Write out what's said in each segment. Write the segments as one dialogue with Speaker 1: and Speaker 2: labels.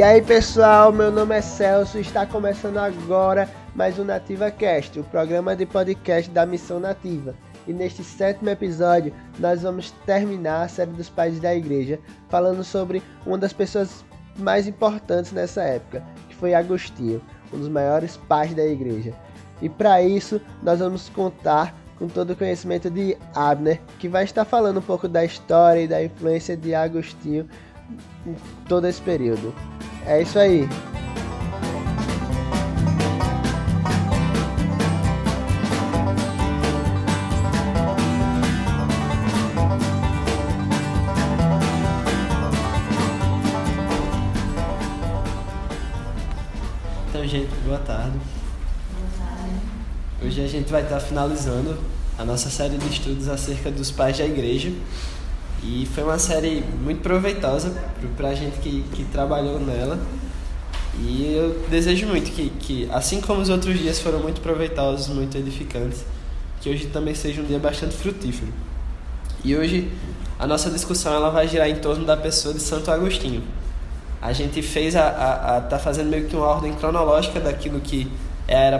Speaker 1: E aí pessoal, meu nome é Celso está começando agora mais um Nativa Cast, o programa de podcast da Missão Nativa. E neste sétimo episódio nós vamos terminar a série dos pais da igreja, falando sobre uma das pessoas mais importantes nessa época, que foi Agostinho, um dos maiores pais da igreja. E para isso nós vamos contar com todo o conhecimento de Abner, que vai estar falando um pouco da história e da influência de Agostinho todo esse período. É isso aí.
Speaker 2: Então, gente, boa tarde. Hoje a gente vai estar finalizando a nossa série de estudos acerca dos pais da igreja. E foi uma série muito proveitosa para a gente que, que trabalhou nela. E eu desejo muito que, que, assim como os outros dias foram muito proveitosos, muito edificantes, que hoje também seja um dia bastante frutífero. E hoje a nossa discussão ela vai girar em torno da pessoa de Santo Agostinho. A gente fez a, a, a tá fazendo meio que uma ordem cronológica daquilo que é a era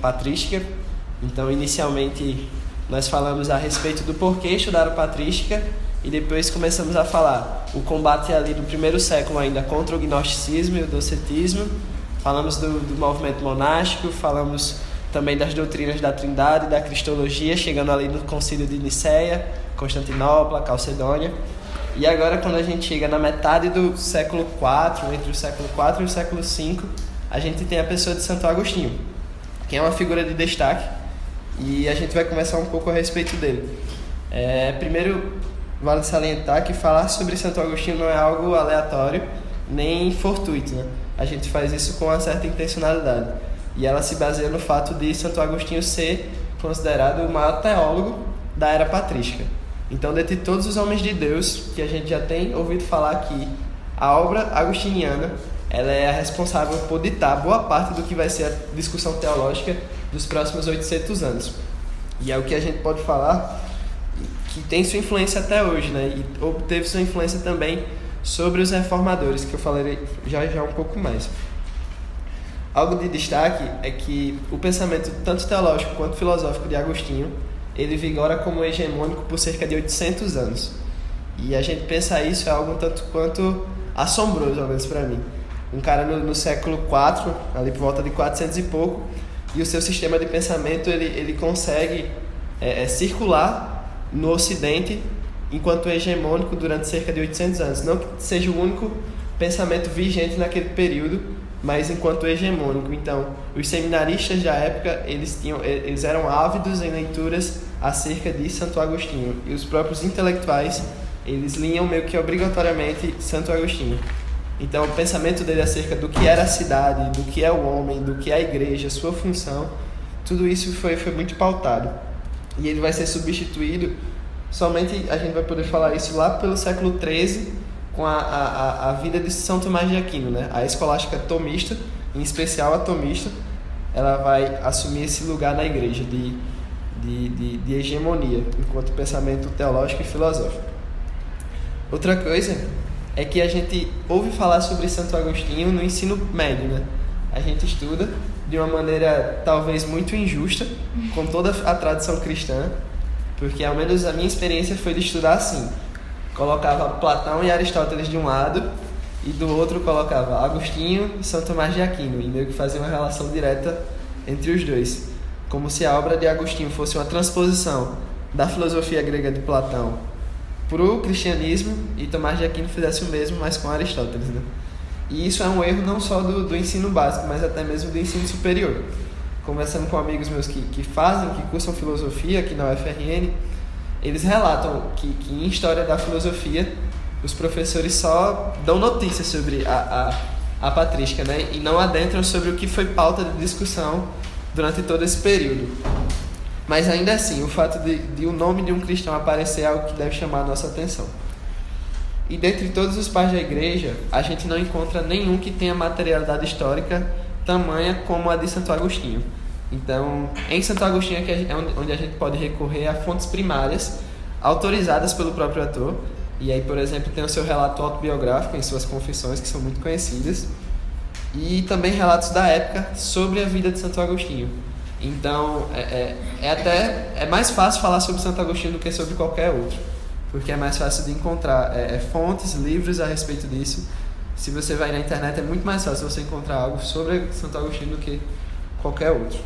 Speaker 2: patrística. Então, inicialmente nós falamos a respeito do porquê estudar a patrística e depois começamos a falar o combate ali do primeiro século ainda contra o gnosticismo e o docetismo. Falamos do, do movimento monástico, falamos também das doutrinas da Trindade, da Cristologia, chegando ali no Concílio de Nicéia, Constantinopla, Calcedônia. E agora, quando a gente chega na metade do século IV, entre o século IV e o século V, a gente tem a pessoa de Santo Agostinho, que é uma figura de destaque, e a gente vai conversar um pouco a respeito dele. É, primeiro, vale salientar que falar sobre Santo Agostinho não é algo aleatório nem fortuito, né? A gente faz isso com uma certa intencionalidade. E ela se baseia no fato de Santo Agostinho ser considerado o maior teólogo da era patrística. Então, dentre todos os homens de Deus que a gente já tem ouvido falar aqui, a obra agostiniana ela é a responsável por ditar boa parte do que vai ser a discussão teológica dos próximos 800 anos. E é o que a gente pode falar tem sua influência até hoje, né? E obteve sua influência também sobre os reformadores, que eu falarei já já um pouco mais. Algo de destaque é que o pensamento tanto teológico quanto filosófico de Agostinho, ele vigora como hegemônico por cerca de 800 anos. E a gente pensar isso é algo tanto quanto assombroso, ao menos para mim. Um cara no, no século IV, ali por volta de 400 e pouco, e o seu sistema de pensamento ele, ele consegue é, é, circular no Ocidente enquanto hegemônico durante cerca de 800 anos. Não que seja o único pensamento vigente naquele período, mas enquanto hegemônico. Então, os seminaristas da época, eles, tinham, eles eram ávidos em leituras acerca de Santo Agostinho. E os próprios intelectuais, eles liam meio que obrigatoriamente Santo Agostinho. Então, o pensamento dele acerca do que era a cidade, do que é o homem, do que é a igreja, sua função, tudo isso foi, foi muito pautado e ele vai ser substituído somente a gente vai poder falar isso lá pelo século XIII com a, a, a vida de São Tomás de Aquino, né? A escolástica tomista, em especial a tomista, ela vai assumir esse lugar na igreja de, de, de, de hegemonia, enquanto pensamento teológico e filosófico. Outra coisa é que a gente ouve falar sobre Santo Agostinho no ensino médio, né? A gente estuda de uma maneira talvez muito injusta, com toda a tradição cristã, porque ao menos a minha experiência foi de estudar assim. Colocava Platão e Aristóteles de um lado e do outro colocava Agostinho e São Tomás de Aquino, e meio que fazia uma relação direta entre os dois, como se a obra de Agostinho fosse uma transposição da filosofia grega de Platão para o cristianismo e Tomás de Aquino fizesse o mesmo, mas com Aristóteles. Né? E isso é um erro não só do, do ensino básico, mas até mesmo do ensino superior. Conversando com amigos meus que, que fazem, que cursam filosofia aqui na UFRN, eles relatam que, que em História da Filosofia os professores só dão notícias sobre a, a, a patrística, né? E não adentram sobre o que foi pauta de discussão durante todo esse período. Mas ainda assim, o fato de, de o nome de um cristão aparecer é algo que deve chamar a nossa atenção. E dentre todos os pais da igreja, a gente não encontra nenhum que tenha materialidade histórica tamanha como a de Santo Agostinho. Então, em Santo Agostinho é, é onde a gente pode recorrer a fontes primárias autorizadas pelo próprio ator E aí, por exemplo, tem o seu relato autobiográfico em suas confissões, que são muito conhecidas, e também relatos da época sobre a vida de Santo Agostinho. Então, é, é, é até é mais fácil falar sobre Santo Agostinho do que sobre qualquer outro, porque é mais fácil de encontrar é, é fontes, livros a respeito disso. Se você vai na internet, é muito mais fácil você encontrar algo sobre Santo Agostinho do que qualquer outro.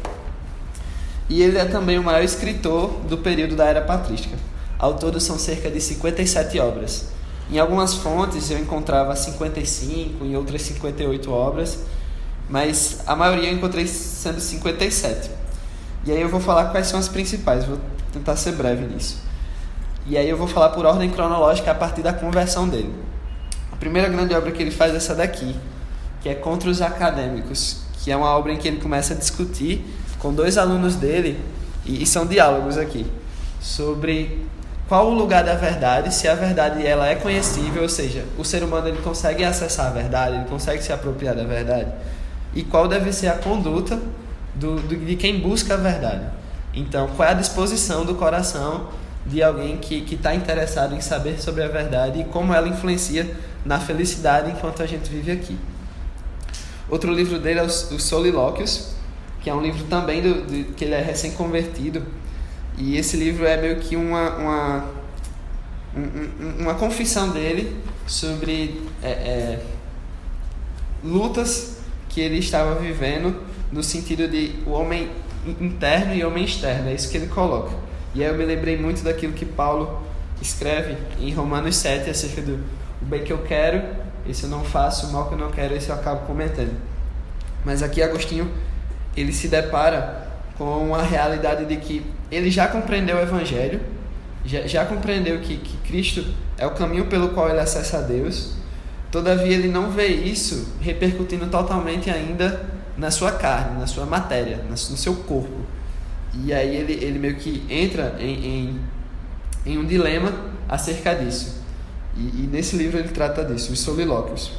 Speaker 2: E ele é também o maior escritor do período da Era Patrística. Ao todo são cerca de 57 obras. Em algumas fontes eu encontrava 55, em outras 58 obras, mas a maioria eu encontrei sendo 57. E aí eu vou falar quais são as principais, vou tentar ser breve nisso. E aí eu vou falar por ordem cronológica a partir da conversão dele. A primeira grande obra que ele faz é essa daqui, que é Contra os Acadêmicos, que é uma obra em que ele começa a discutir com dois alunos dele, e, são diálogos aqui, sobre qual o lugar da verdade, se a verdade ela é conhecível, ou seja, o ser humano ele consegue acessar a verdade, ele consegue se apropriar da verdade, e qual deve ser a conduta do, do, de quem busca a verdade. Então, qual é a disposição do coração de alguém que está interessado em saber sobre a verdade e como ela influencia na felicidade enquanto a gente vive aqui. Outro livro dele é Os Solilóquios, que é um livro também do, que ele é recém-convertido. E esse livro é meio que uma, uma, uma confissão dele sobre é, é, lutas que ele estava vivendo no sentido de o homem interno e o homem externo, é isso que ele coloca. E aí eu me lembrei muito daquilo que Paulo escreve em Romanos 7 acerca do o bem que eu quero, esse eu não faço, o mal que eu não quero, esse eu acabo cometendo. Mas aqui Agostinho, ele se depara com a realidade de que ele já compreendeu o Evangelho, já, já compreendeu que, que Cristo é o caminho pelo qual ele acessa a Deus, todavia ele não vê isso repercutindo totalmente ainda na sua carne, na sua matéria, no seu corpo. E aí ele, ele meio que entra em, em, em um dilema acerca disso. E, e, nesse livro ele trata disso, os solilóquios.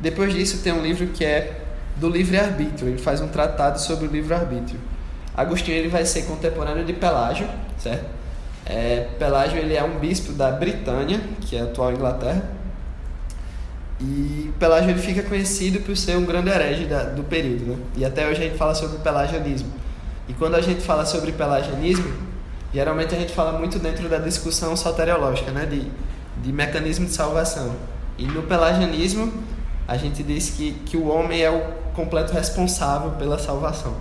Speaker 2: Depois disso tem um livro que é do livre-arbítrio, ele faz um tratado sobre o livre-arbítrio. Agostinho ele vai ser contemporâneo de Pelágio, certo? É, Pelágio ele é um bispo da Britânia, que é a atual Inglaterra, e Pelágio ele fica conhecido por ser um grande herege da, do período, né? E até hoje a gente fala sobre o pelagianismo. E quando a gente fala sobre pelagianismo, geralmente a gente fala muito dentro da discussão soteriológica, né? De, de mecanismo de salvação. E no pelagianismo, a gente diz que, que o homem é o completo responsável pela salvação.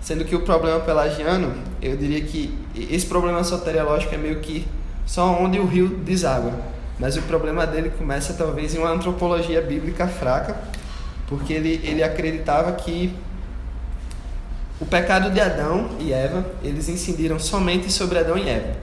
Speaker 2: Sendo que o problema pelagiano, eu diria que esse problema soteriológico é meio que só onde o rio deságua mas o problema dele começa talvez em uma antropologia bíblica fraca, porque ele, ele acreditava que o pecado de Adão e Eva, eles incidiram somente sobre Adão e Eva.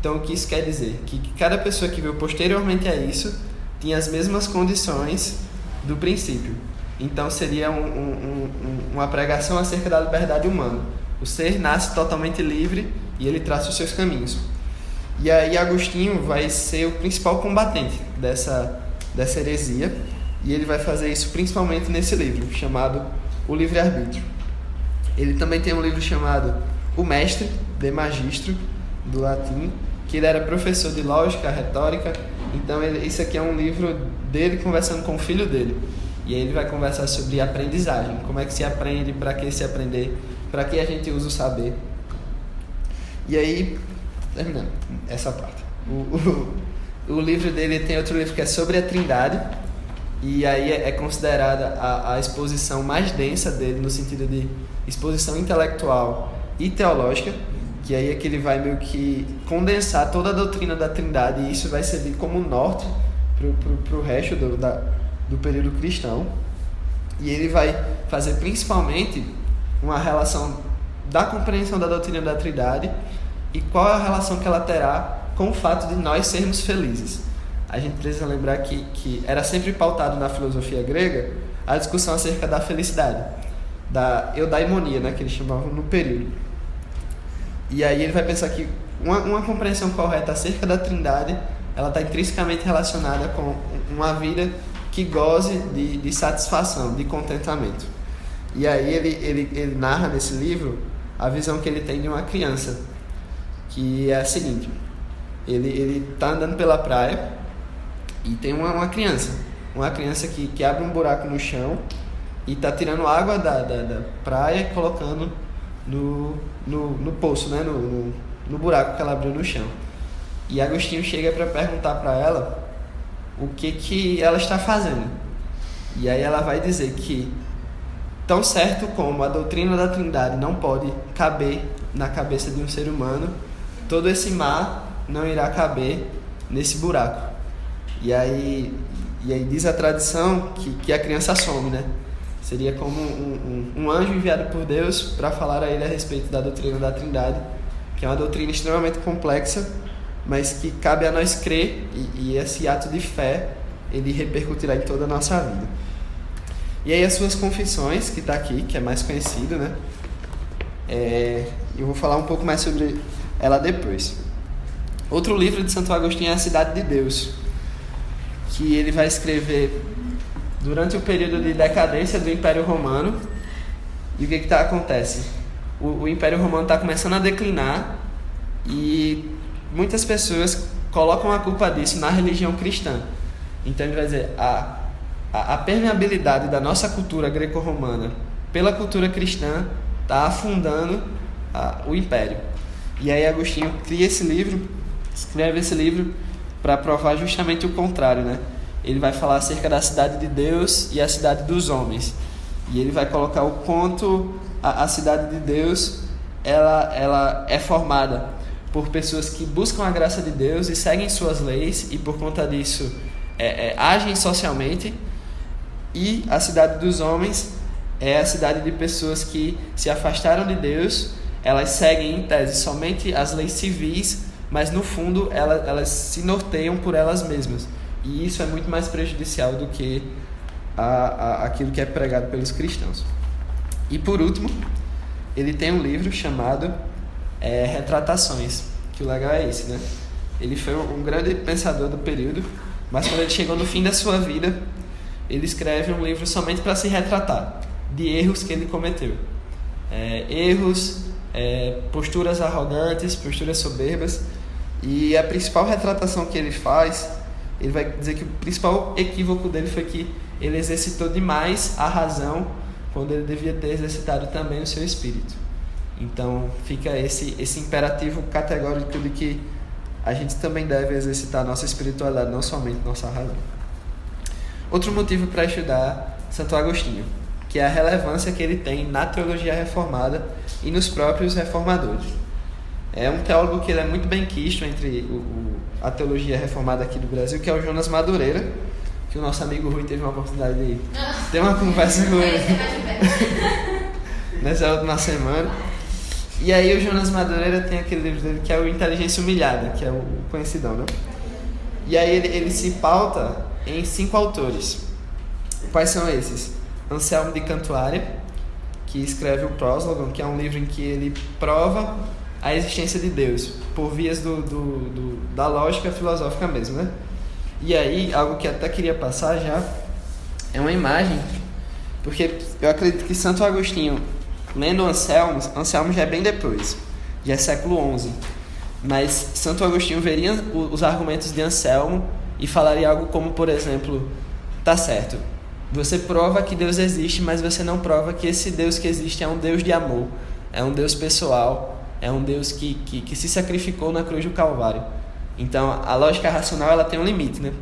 Speaker 2: Então, o que isso quer dizer? Que cada pessoa que veio posteriormente a isso tinha as mesmas condições do princípio. Então, seria um, um, um, uma pregação acerca da liberdade humana. O ser nasce totalmente livre e ele traça os seus caminhos. E aí Agostinho vai ser o principal combatente dessa, dessa heresia, e ele vai fazer isso principalmente nesse livro, chamado O Livre-Arbítrio. Ele também tem um livro chamado O Mestre, de Magistro, do latim, que ele era professor de lógica, retórica, então ele, isso aqui é um livro dele conversando com o filho dele. E aí ele vai conversar sobre aprendizagem, como é que se aprende, para que se aprender, para que a gente usa o saber. E aí terminando essa parte. O, o, o, livro dele tem outro livro que é sobre a Trindade, e aí é, é considerada a, a exposição mais densa dele, no sentido de exposição intelectual e teológica, que aí é que ele vai meio que condensar toda a doutrina da Trindade, e isso vai servir como norte para o resto do, da, do período cristão. E ele vai fazer principalmente uma relação da compreensão da doutrina da Trindade e qual é a relação que ela terá com o fato de nós sermos felizes. A gente precisa lembrar que, que era sempre pautado na filosofia grega a discussão acerca da felicidade, da eudaimonia, né, que eles chamavam no período. E aí ele vai pensar que uma, uma compreensão correta acerca da trindade ela está intrinsecamente relacionada com uma vida que goze de, de satisfação, de contentamento. E aí ele, ele, ele narra nesse livro a visão que ele tem de uma criança que é a seguinte: ele, ele tá andando pela praia e tem uma, uma criança. Uma criança que, que abre um buraco no chão e tá tirando água da, da, da praia e colocando no, no, no poço, né? No, no, no, buraco que ela abriu no chão. E Agostinho chega para perguntar para ela o que, que ela está fazendo. E aí ela vai dizer que tão certo como a doutrina da Trindade não pode caber na cabeça de um ser humano, todo esse mar não irá caber nesse buraco. E aí, e aí diz a tradição que, que a criança some, né? Seria como um, um, um anjo enviado por Deus para falar a ele a respeito da doutrina da Trindade, que é uma doutrina extremamente complexa, mas que cabe a nós crer e, e esse ato de fé ele repercutirá em toda a nossa vida. E aí as suas confissões, que está aqui, que é mais conhecido, né? É, eu vou falar um pouco mais sobre ela depois. Outro livro de Santo Agostinho é A Cidade de Deus, que ele vai escrever durante o período de decadência do Império Romano. E o que, que tá, acontece? O, o Império Romano está começando a declinar e muitas pessoas colocam a culpa disso na religião cristã. Então ele vai dizer, a, a, a permeabilidade da nossa cultura greco-romana pela cultura cristã está afundando a, o império. E aí Agostinho cria esse livro, escreve esse livro para provar justamente o contrário, né? Ele vai falar acerca da cidade de Deus e a cidade dos homens. E ele vai colocar o quanto a, a cidade de Deus ela, ela é formada por pessoas que buscam a graça de Deus e seguem suas leis e por conta disso é, é, agem socialmente. E a cidade dos homens é a cidade de pessoas que se afastaram de Deus, elas seguem em tese somente as leis civis, mas no fundo elas, elas se norteiam por elas mesmas. E isso é muito mais prejudicial do que a, a, aquilo que é pregado pelos cristãos. E por último, ele tem um livro chamado é, Retratações, que o legal é esse, né? Ele foi um grande pensador do período, mas quando ele chegou no fim da sua vida, ele escreve um livro somente para se retratar de erros que ele cometeu. É, erros, é, posturas arrogantes, posturas soberbas. E a principal retratação que ele faz, ele vai dizer que o principal equívoco dele foi que ele exercitou demais a razão quando ele devia ter exercitado também o seu espírito. Então fica esse, esse imperativo categórico de que a gente também deve exercitar nossa espiritualidade, não somente nossa razão. Outro motivo para estudar Santo Agostinho que é a relevância que ele tem na teologia reformada e nos próprios reformadores. É um teólogo que ele é muito bem quisto entre o, o, a teologia reformada aqui do Brasil, que é o Jonas Madureira, que o nosso amigo Rui teve uma oportunidade de ter uma conversa com ele nessa última semana. E aí o Jonas Madureira tem aquele livro dele que é o Inteligência Humilhada, que é o conhecidão, né? E aí ele, ele se pauta em cinco autores. Quais são esses? Anselmo de Cantuária, que escreve o Próslogo, que é um livro em que ele prova a existência de Deus, por vias do, do, do, da lógica filosófica mesmo, né? E aí, algo que até queria passar já, é uma imagem, porque eu acredito que Santo Agostinho, lendo Anselmo, Anselmo já é bem depois, já é século XI, mas Santo Agostinho veria os argumentos de Anselmo e falaria algo como, por exemplo, tá certo, você prova que Deus existe, mas você não prova que esse Deus que existe é um Deus de amor, é um Deus pessoal, é um Deus que, que, que se sacrificou na cruz do Calvário. Então, a lógica racional ela tem um limite, né?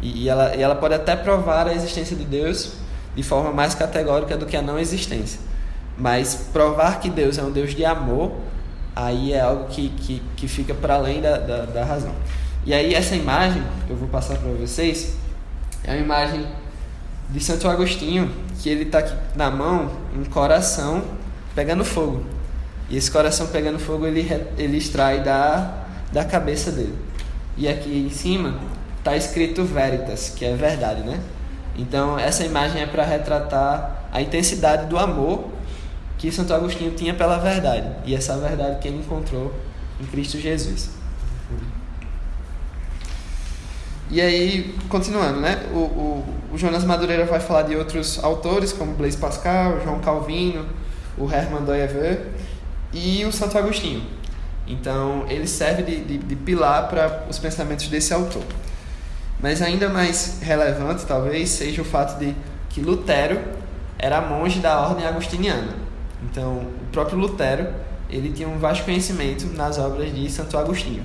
Speaker 2: E, e, ela, e ela pode até provar a existência de Deus de forma mais categórica do que a não existência. Mas provar que Deus é um Deus de amor, aí é algo que, que, que fica para além da, da, da razão. E aí, essa imagem que eu vou passar para vocês é uma imagem de Santo Agostinho, que ele está na mão, um coração pegando fogo. E esse coração pegando fogo ele, ele extrai da, da cabeça dele. E aqui em cima está escrito Veritas, que é verdade, né? Então essa imagem é para retratar a intensidade do amor que Santo Agostinho tinha pela verdade. E essa verdade que ele encontrou em Cristo Jesus. E aí, continuando, né? O, o, o, Jonas Madureira vai falar de outros autores, como Blaise Pascal, João Calvino, o Hermann Doyever e o Santo Agostinho. Então, ele serve de, de, de pilar para os pensamentos desse autor. Mas ainda mais relevante, talvez, seja o fato de que Lutero era monge da ordem agostiniana. Então, o próprio Lutero, ele tinha um vasto conhecimento nas obras de Santo Agostinho.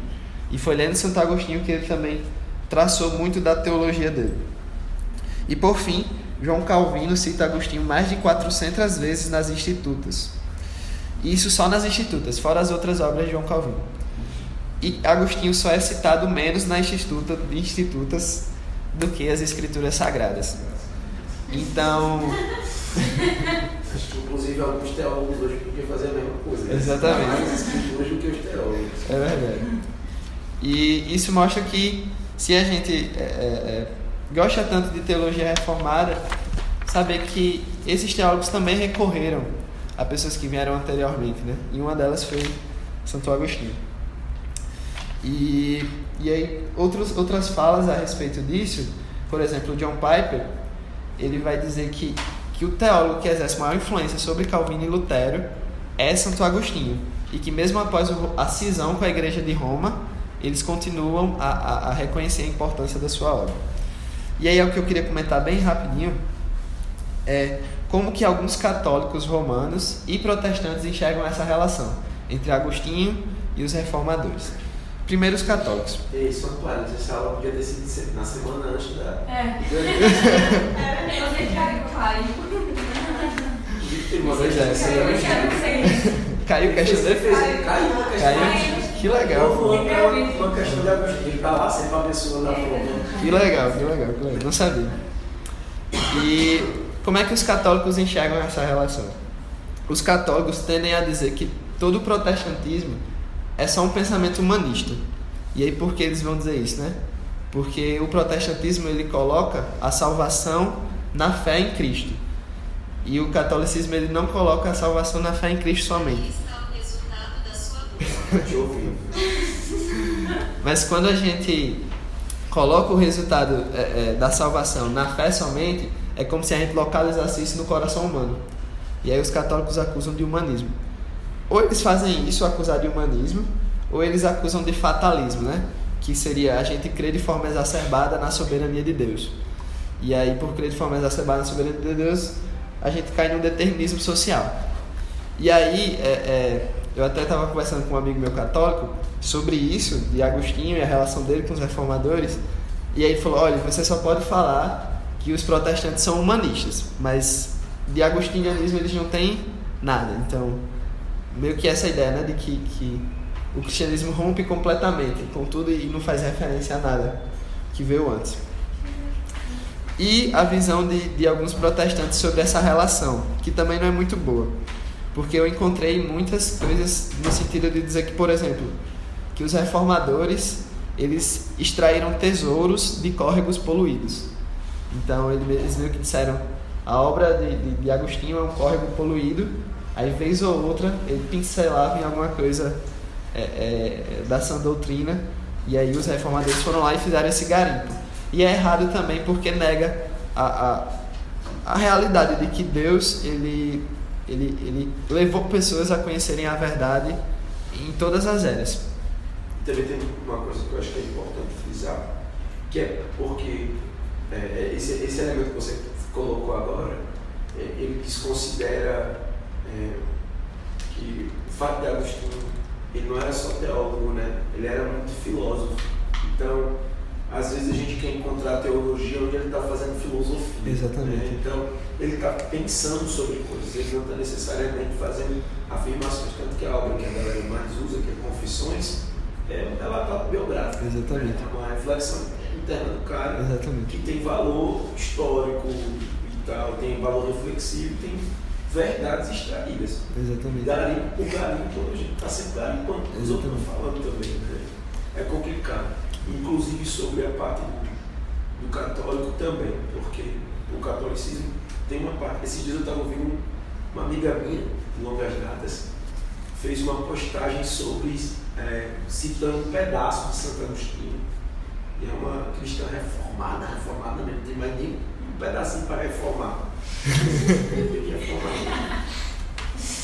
Speaker 2: E foi lendo Santo Agostinho que ele também traçou muito da teologia dele. E por fim, João Calvino cita Agostinho mais de 400 vezes nas Institutas. Isso só nas Institutas, fora as outras obras de João Calvino. E Agostinho só é citado menos nas instituta, Institutas do que as Escrituras Sagradas. Então.
Speaker 3: Inclusive, alguns teólogos hoje podiam fazer a mesma coisa.
Speaker 2: Exatamente.
Speaker 3: Mais escrituras do que os teólogos.
Speaker 2: É verdade. E isso mostra que se a gente é, é, gosta tanto de teologia reformada, saber que esses teólogos também recorreram a pessoas que vieram anteriormente, né? E uma delas foi Santo Agostinho. E, e aí, outros, outras falas a respeito disso, por exemplo, John Piper, ele vai dizer que, que o teólogo que exerce maior influência sobre Calvino e Lutero é Santo Agostinho. E que mesmo após a cisão com a igreja de Roma, eles continuam a, a, a reconhecer a importância da sua obra. E aí é o que eu queria comentar bem rapidinho, é como que alguns católicos romanos e protestantes enxergam essa relação entre Agostinho e os reformadores. Primeiro os católicos.
Speaker 3: E só claro, essa aula podia ter sido na semana antes da.
Speaker 4: É.
Speaker 3: É,
Speaker 4: Eu sei que caiu, caiu.
Speaker 3: Pois é, essa
Speaker 4: ser.
Speaker 2: Caiu o questão de
Speaker 3: Caiu, caiu uma questão.
Speaker 2: Caiu. Que legal.
Speaker 3: Uma, uma, questão de Agostinho. Ele tá lá sempre abençoando a prova.
Speaker 2: Que legal, que legal, que legal. Não sabia. E como é que os católicos enxergam essa relação? Os católicos tendem a dizer que todo o protestantismo é só um pensamento humanista. E aí por que eles vão dizer isso, né? Porque o protestantismo ele coloca a salvação na fé em Cristo. E o catolicismo ele não coloca a salvação na fé em Cristo somente. Mas quando a gente coloca o resultado é, é, da salvação na fé somente, é como se a gente localizasse isso no coração humano. E aí os católicos acusam de humanismo. Ou eles fazem isso, acusar de humanismo, ou eles acusam de fatalismo, né? Que seria a gente crer de forma exacerbada na soberania de Deus. E aí, por crer de forma exacerbada na soberania de Deus, a gente cai num determinismo social. E aí, é, é, eu até estava conversando com um amigo meu católico sobre isso, de Agostinho e a relação dele com os reformadores. E aí ele falou: olha, você só pode falar que os protestantes são humanistas, mas de agostinianismo eles não têm nada. Então, meio que essa ideia, né, de que, que o cristianismo rompe completamente com tudo e não faz referência a nada que veio antes. E a visão de, de alguns protestantes sobre essa relação, que também não é muito boa. Porque eu encontrei muitas coisas no sentido de dizer que, por exemplo, que os reformadores eles extraíram tesouros de córregos poluídos. Então eles meio que disseram a obra de, de, de Agostinho é um córrego poluído, aí vez ou outra ele pincelava em alguma coisa é, é, da sã doutrina, e aí os reformadores foram lá e fizeram esse garimpo. E é errado também porque nega a, a, a realidade de que Deus ele, ele, ele levou pessoas a conhecerem a verdade em todas as eras.
Speaker 3: Também tem uma coisa que eu acho que é importante frisar, que é porque é, esse, esse elemento que você colocou agora, é, ele desconsidera é, que o fato de Agostinho, ele não era só teólogo, né? ele era muito filósofo. Então, às vezes a gente quer encontrar a teologia onde ele está fazendo filosofia.
Speaker 2: Exatamente.
Speaker 3: Né? Então, ele está pensando sobre coisas, ele não está necessariamente fazendo afirmações. Tanto que a obra que a galera mais usa, que é Confissões, é um relatório biográfico.
Speaker 2: Exatamente.
Speaker 3: Né? É uma reflexão interna do cara
Speaker 2: Exatamente.
Speaker 3: que tem valor histórico e tal, tem valor reflexivo, tem verdades extraídas.
Speaker 2: Exatamente.
Speaker 3: Garimpo, o garimpo, a gente está sempre garimpando, os outros estão falando também. Né? É complicado. Inclusive sobre a parte do, do católico também, porque o catolicismo tem uma parte. Esses dias eu estava ouvindo uma amiga minha, de longas datas, fez uma postagem sobre, é, citando um pedaço de Santo Agostinho. E é uma cristã reformada, reformada mesmo, não tem mais nem um pedacinho para reformar.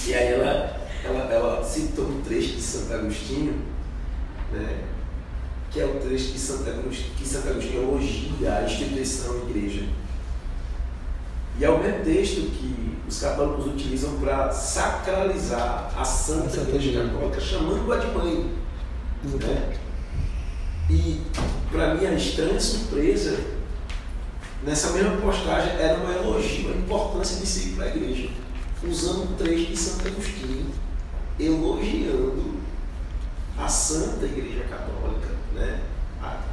Speaker 3: E aí ela, ela, ela citou um trecho de Santo Agostinho, né, que é o trecho que Santo Agostinho, que Santo Agostinho elogia a instituição a igreja. E é o mesmo texto que os católicos utilizam para sacralizar a Santa,
Speaker 2: A Santa
Speaker 3: Igreja. Católica, chamando-a de mãe. Né? E, para minha estranha surpresa, nessa mesma postagem era um elogio à importância de seguir para a igreja, usando um trecho de Santo Agostinho, elogiando a Santa Igreja Católica, né?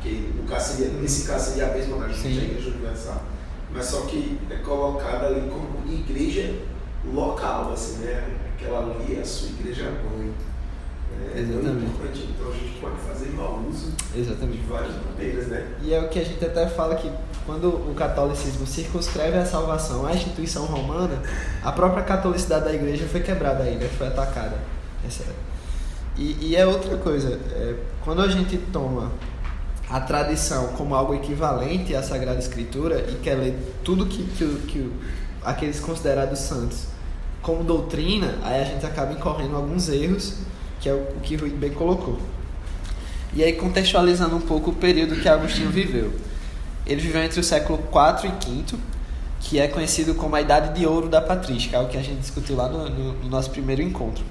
Speaker 3: Que no caso seria, nesse caso seria a mesma da. Igreja Universal, mas só que é colocada ali como igreja local, assim, né? Aquela ali é a sua igreja mãe. É,
Speaker 2: Exatamente.
Speaker 3: importante. Então a gente pode fazer mau uso de
Speaker 2: Exatamente.
Speaker 3: várias maneiras, né?
Speaker 2: E é o que a gente até fala que quando o catolicismo circunscreve a salvação à instituição romana, a própria catolicidade da igreja foi quebrada aí, né? Foi atacada. Essa- E, e é outra coisa, é, quando a gente toma a tradição como algo equivalente à Sagrada Escritura e quer ler tudo que, que, que aqueles considerados santos como doutrina, aí a gente acaba incorrendo alguns erros, que é o, que Rui bem colocou. E aí, contextualizando um pouco o período que Agostinho viveu. Ele viveu entre o século IV e V, que é conhecido como a Idade de Ouro da Patrística, é o que a gente discutiu lá no, no- no nosso primeiro encontro.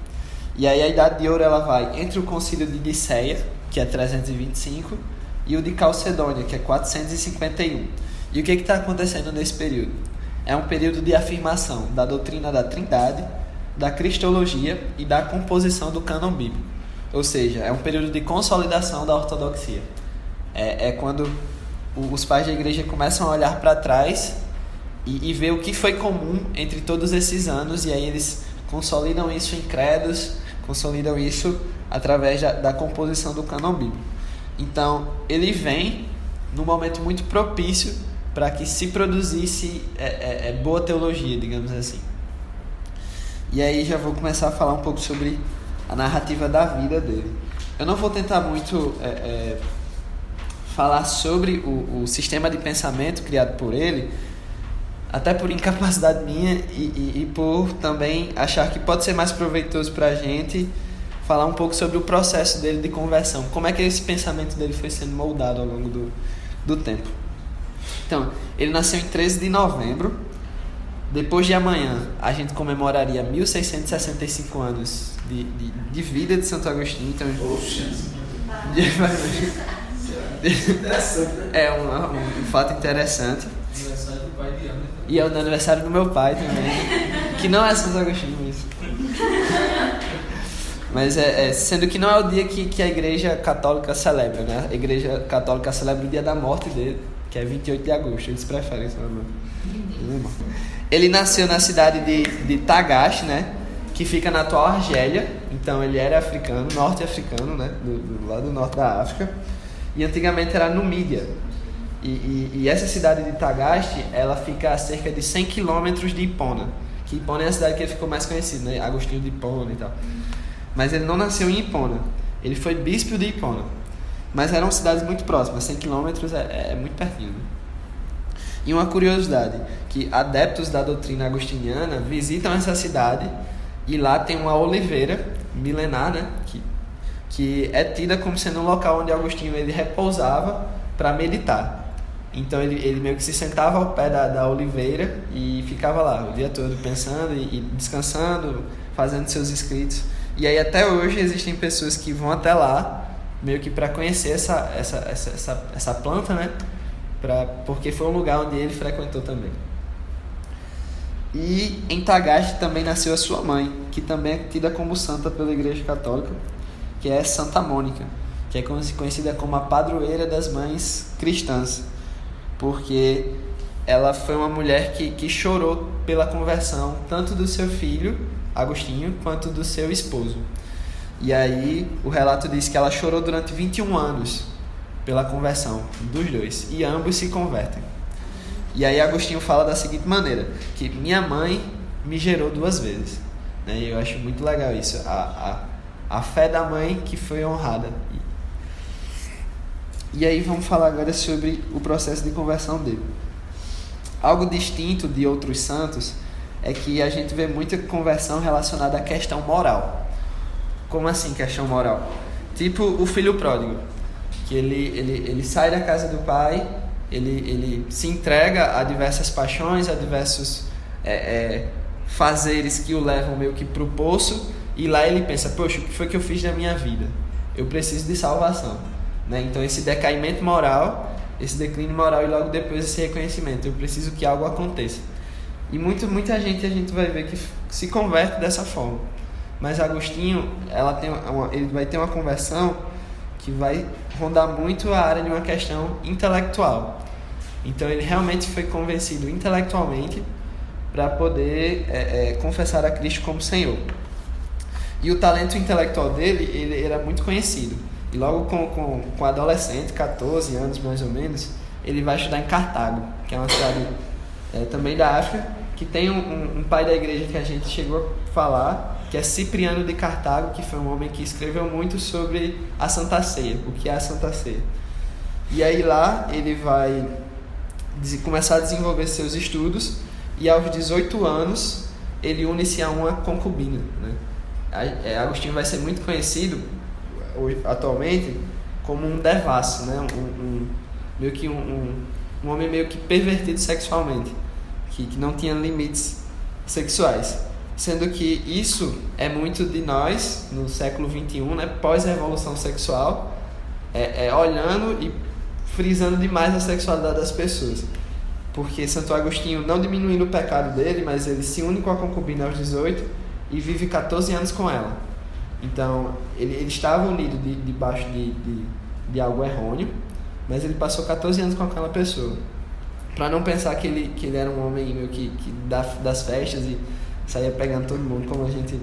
Speaker 2: E aí, a Idade de Ouro ela vai entre o Concílio de Nicéia, que é 325, e o de Calcedônia, que é 451. E o que está acontecendo nesse período? É um período de afirmação da doutrina da Trindade, da Cristologia e da composição do cânon bíblico. Ou seja, é um período de consolidação da ortodoxia. É, é quando os pais da igreja começam a olhar para trás e, e ver o que foi comum entre todos esses anos, e aí eles consolidam isso em credos, consolidam isso através da, da composição do cânon bíblico. Então, ele vem num momento muito propício para que se produzisse é, é, é, boa teologia, digamos assim. E aí já vou começar a falar um pouco sobre a narrativa da vida dele. Eu não vou tentar muito é, é, falar sobre o, o sistema de pensamento criado por ele, até por incapacidade minha e, e, e por também achar que pode ser mais proveitoso para a gente falar um pouco sobre o processo dele de conversão, como é que esse pensamento dele foi sendo moldado ao longo do, do tempo. Então, ele nasceu em 13 de novembro. Depois de amanhã, a gente comemoraria 1665 anos de, de, de vida de Santo Agostinho. Então,
Speaker 3: Poxa, né?
Speaker 2: é um, um, fato interessante.
Speaker 5: Aniversário do pai de Ana.
Speaker 2: E é o aniversário do meu pai também. Que não é Santo Agostinho, mas. Mas é, é- sendo que não é o dia que, que a igreja católica celebra, né? A igreja católica celebra o dia da morte dele, que é 28 de agosto. Eles preferem esse nome. Ele nasceu na cidade de, de Tagaste, né? Que fica na atual Argélia. Então ele era africano, norte-africano, né? Do, do lado do norte da África. E antigamente era Numídia. E, e, e essa cidade de Tagaste, ela fica a cerca de 100 quilômetros de Hipona. Que Hipona é a cidade que ele ficou mais conhecido, né? Agostinho de Hipona e tal. Mas ele não nasceu em Hipona. Ele foi bispo de Hipona. Mas eram cidades muito próximas. 100 quilômetros é, é muito pertinho. Né? E uma curiosidade, que adeptos da doutrina agostiniana visitam essa cidade e lá tem uma oliveira milenar, né? Que, que é tida como sendo um local onde Agostinho ele repousava para meditar. Então ele, ele meio que se sentava ao pé da, da oliveira e ficava lá o dia todo pensando e, e descansando, fazendo seus escritos. E aí até hoje existem pessoas que vão até lá meio que para conhecer essa, essa, essa, essa, essa planta, né? Pra, porque foi um lugar onde ele frequentou também. E em Tagaste também nasceu a sua mãe, que também é tida como santa pela Igreja Católica, que é Santa Mônica, que é conhecida como a padroeira das mães cristãs, porque ela foi uma mulher que, que chorou pela conversão tanto do seu filho, Agostinho, quanto do seu esposo. E aí o relato diz que ela chorou durante 21 anos pela conversão dos dois, e ambos se convertem. E aí Agostinho fala da seguinte maneira, que minha mãe me gerou duas vezes. Né? E eu acho muito legal isso, a, a, a fé da mãe que foi honrada. E, aí vamos falar agora sobre o processo de conversão dele. Algo distinto de outros santos é que a gente vê muita conversão relacionada à questão moral. Como assim questão moral? Tipo o filho pródigo, que ele, ele, ele sai da casa do pai, ele, ele se entrega a diversas paixões, a diversos é, é, fazeres que o levam meio que pro poço, e lá ele pensa, poxa, o que foi que eu fiz na minha vida? Eu preciso de salvação. Né? Então esse decaimento moral, esse declínio moral e logo depois esse reconhecimento, eu preciso que algo aconteça. E muito, muita gente a gente vai ver que se converte dessa forma. Mas Agostinho, ela tem uma, ele vai ter uma conversão que vai rondar muito a área de uma questão intelectual. Então ele realmente foi convencido intelectualmente para poder é, é, confessar a Cristo como Senhor. E o talento intelectual dele ele era muito conhecido. E logo com, com, com adolescente, 14 anos mais ou menos, ele vai estudar em Cartago, que é uma cidade é, também da África, que tem um, um, um pai da igreja que a gente chegou a falar, que é Cipriano de Cartago, que foi um homem que escreveu muito sobre a Santa Ceia, o que é a Santa Ceia. E aí lá ele vai começar a desenvolver seus estudos e aos 18 anos ele une-se a uma concubina. Né? É, Agostinho vai ser muito conhecido atualmente como um devasso, né? um, um meio que um, um, homem meio que pervertido sexualmente, que, que não tinha limites sexuais sendo que isso é muito de nós no século 21, né, pós-revolução sexual, é, é, olhando e frisando demais a sexualidade das pessoas. Porque Santo Agostinho, não diminuindo o pecado dele, mas ele se une com a concubina aos 18 e vive 14 anos com ela. Então, ele, ele estava unido de, debaixo de, de, de algo errôneo, mas ele passou 14 anos com aquela pessoa. Para não pensar que ele, que ele era um homem meio que, que das festas e saía pegando todo mundo, como a gente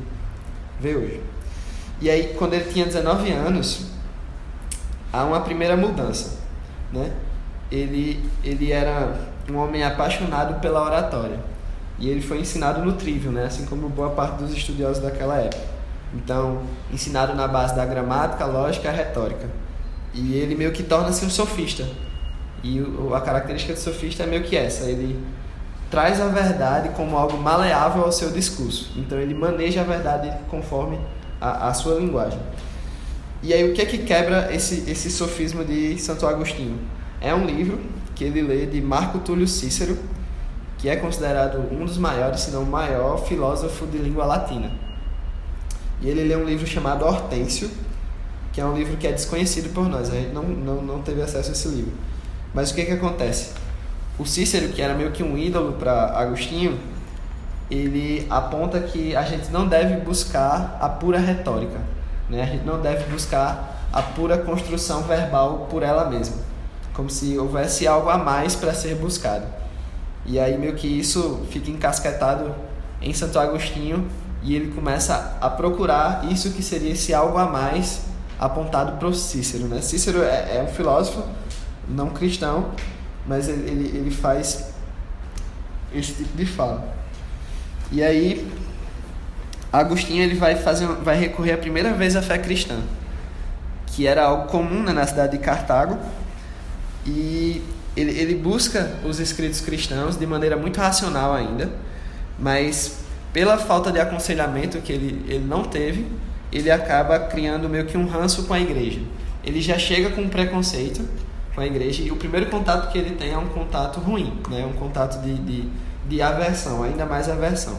Speaker 2: vê hoje. E aí, quando ele tinha 19 anos, há uma primeira mudança, né? Ele, ele era um homem apaixonado pela oratória. E ele foi ensinado no trívio, né? Assim como boa parte dos estudiosos daquela época. Então, ensinado na base da gramática, lógica e retórica. E ele meio que torna-se um sofista. E a característica do sofista é meio que essa, ele traz a verdade como algo maleável ao seu discurso. Então ele maneja a verdade conforme a, a sua linguagem. E aí o que é que quebra esse, esse sofisma de Santo Agostinho? É um livro que ele lê de Marco Túlio Cícero, que é considerado um dos maiores, se não o maior filósofo de língua latina. E ele lê um livro chamado Hortêncio, que é um livro que é desconhecido por nós, a gente não, não, não teve acesso a esse livro. Mas o que, que acontece? O Cícero, que era meio que um ídolo para Agostinho, ele aponta que a gente não deve buscar a pura retórica, né? A gente não deve buscar a pura construção verbal por ela mesma, como se houvesse algo a mais para ser buscado. E aí meio que isso fica encasquetado em Santo Agostinho e ele começa a procurar isso que seria esse algo a mais apontado para o Cícero, né? Cícero é, é um filósofo não cristão mas ele, ele, faz esse tipo de fala. E aí, Agostinho ele vai, fazer, vai recorrer a primeira vez à fé cristã, que era algo comum né, na cidade de Cartago, e ele, ele busca os escritos cristãos de maneira muito racional ainda, mas pela falta de aconselhamento que ele, ele não teve, ele acaba criando meio que um ranço com a igreja. Ele já chega com um preconceito com a igreja e o primeiro contato que ele tem é um contato ruim, né? um contato de, de, de aversão, ainda mais aversão.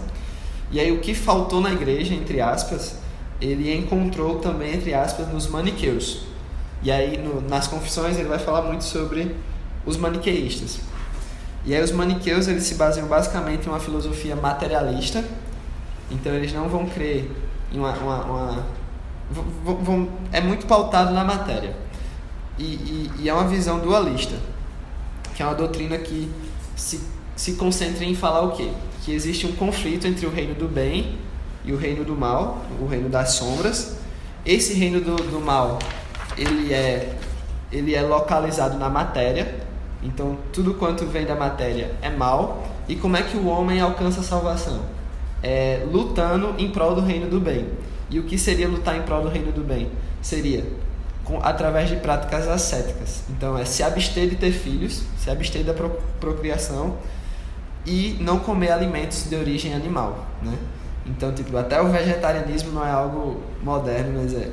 Speaker 2: E aí o que faltou na igreja, entre aspas, ele encontrou também, entre aspas, nos maniqueus. E aí no, nas confissões ele vai falar muito sobre os maniqueístas. E aí os maniqueus eles se baseiam basicamente em uma filosofia materialista, então eles não vão crer em uma, uma, uma é muito pautado na matéria e, e, e é uma visão dualista, que é uma doutrina que se, se concentra em falar o quê? Que existe um conflito entre o reino do bem e o reino do mal, o reino das sombras. Esse reino do, do mal, ele é, ele é localizado na matéria, então tudo quanto vem da matéria é mal. E como é que o homem alcança a salvação? É lutando em prol do reino do bem. E o que seria lutar em prol do reino do bem? Seria com, através de práticas ascéticas. Então, é se abster de ter filhos, se abster da procriação e não comer alimentos de origem animal. Né? Então, tipo, até o vegetarianismo não é algo moderno, mas é,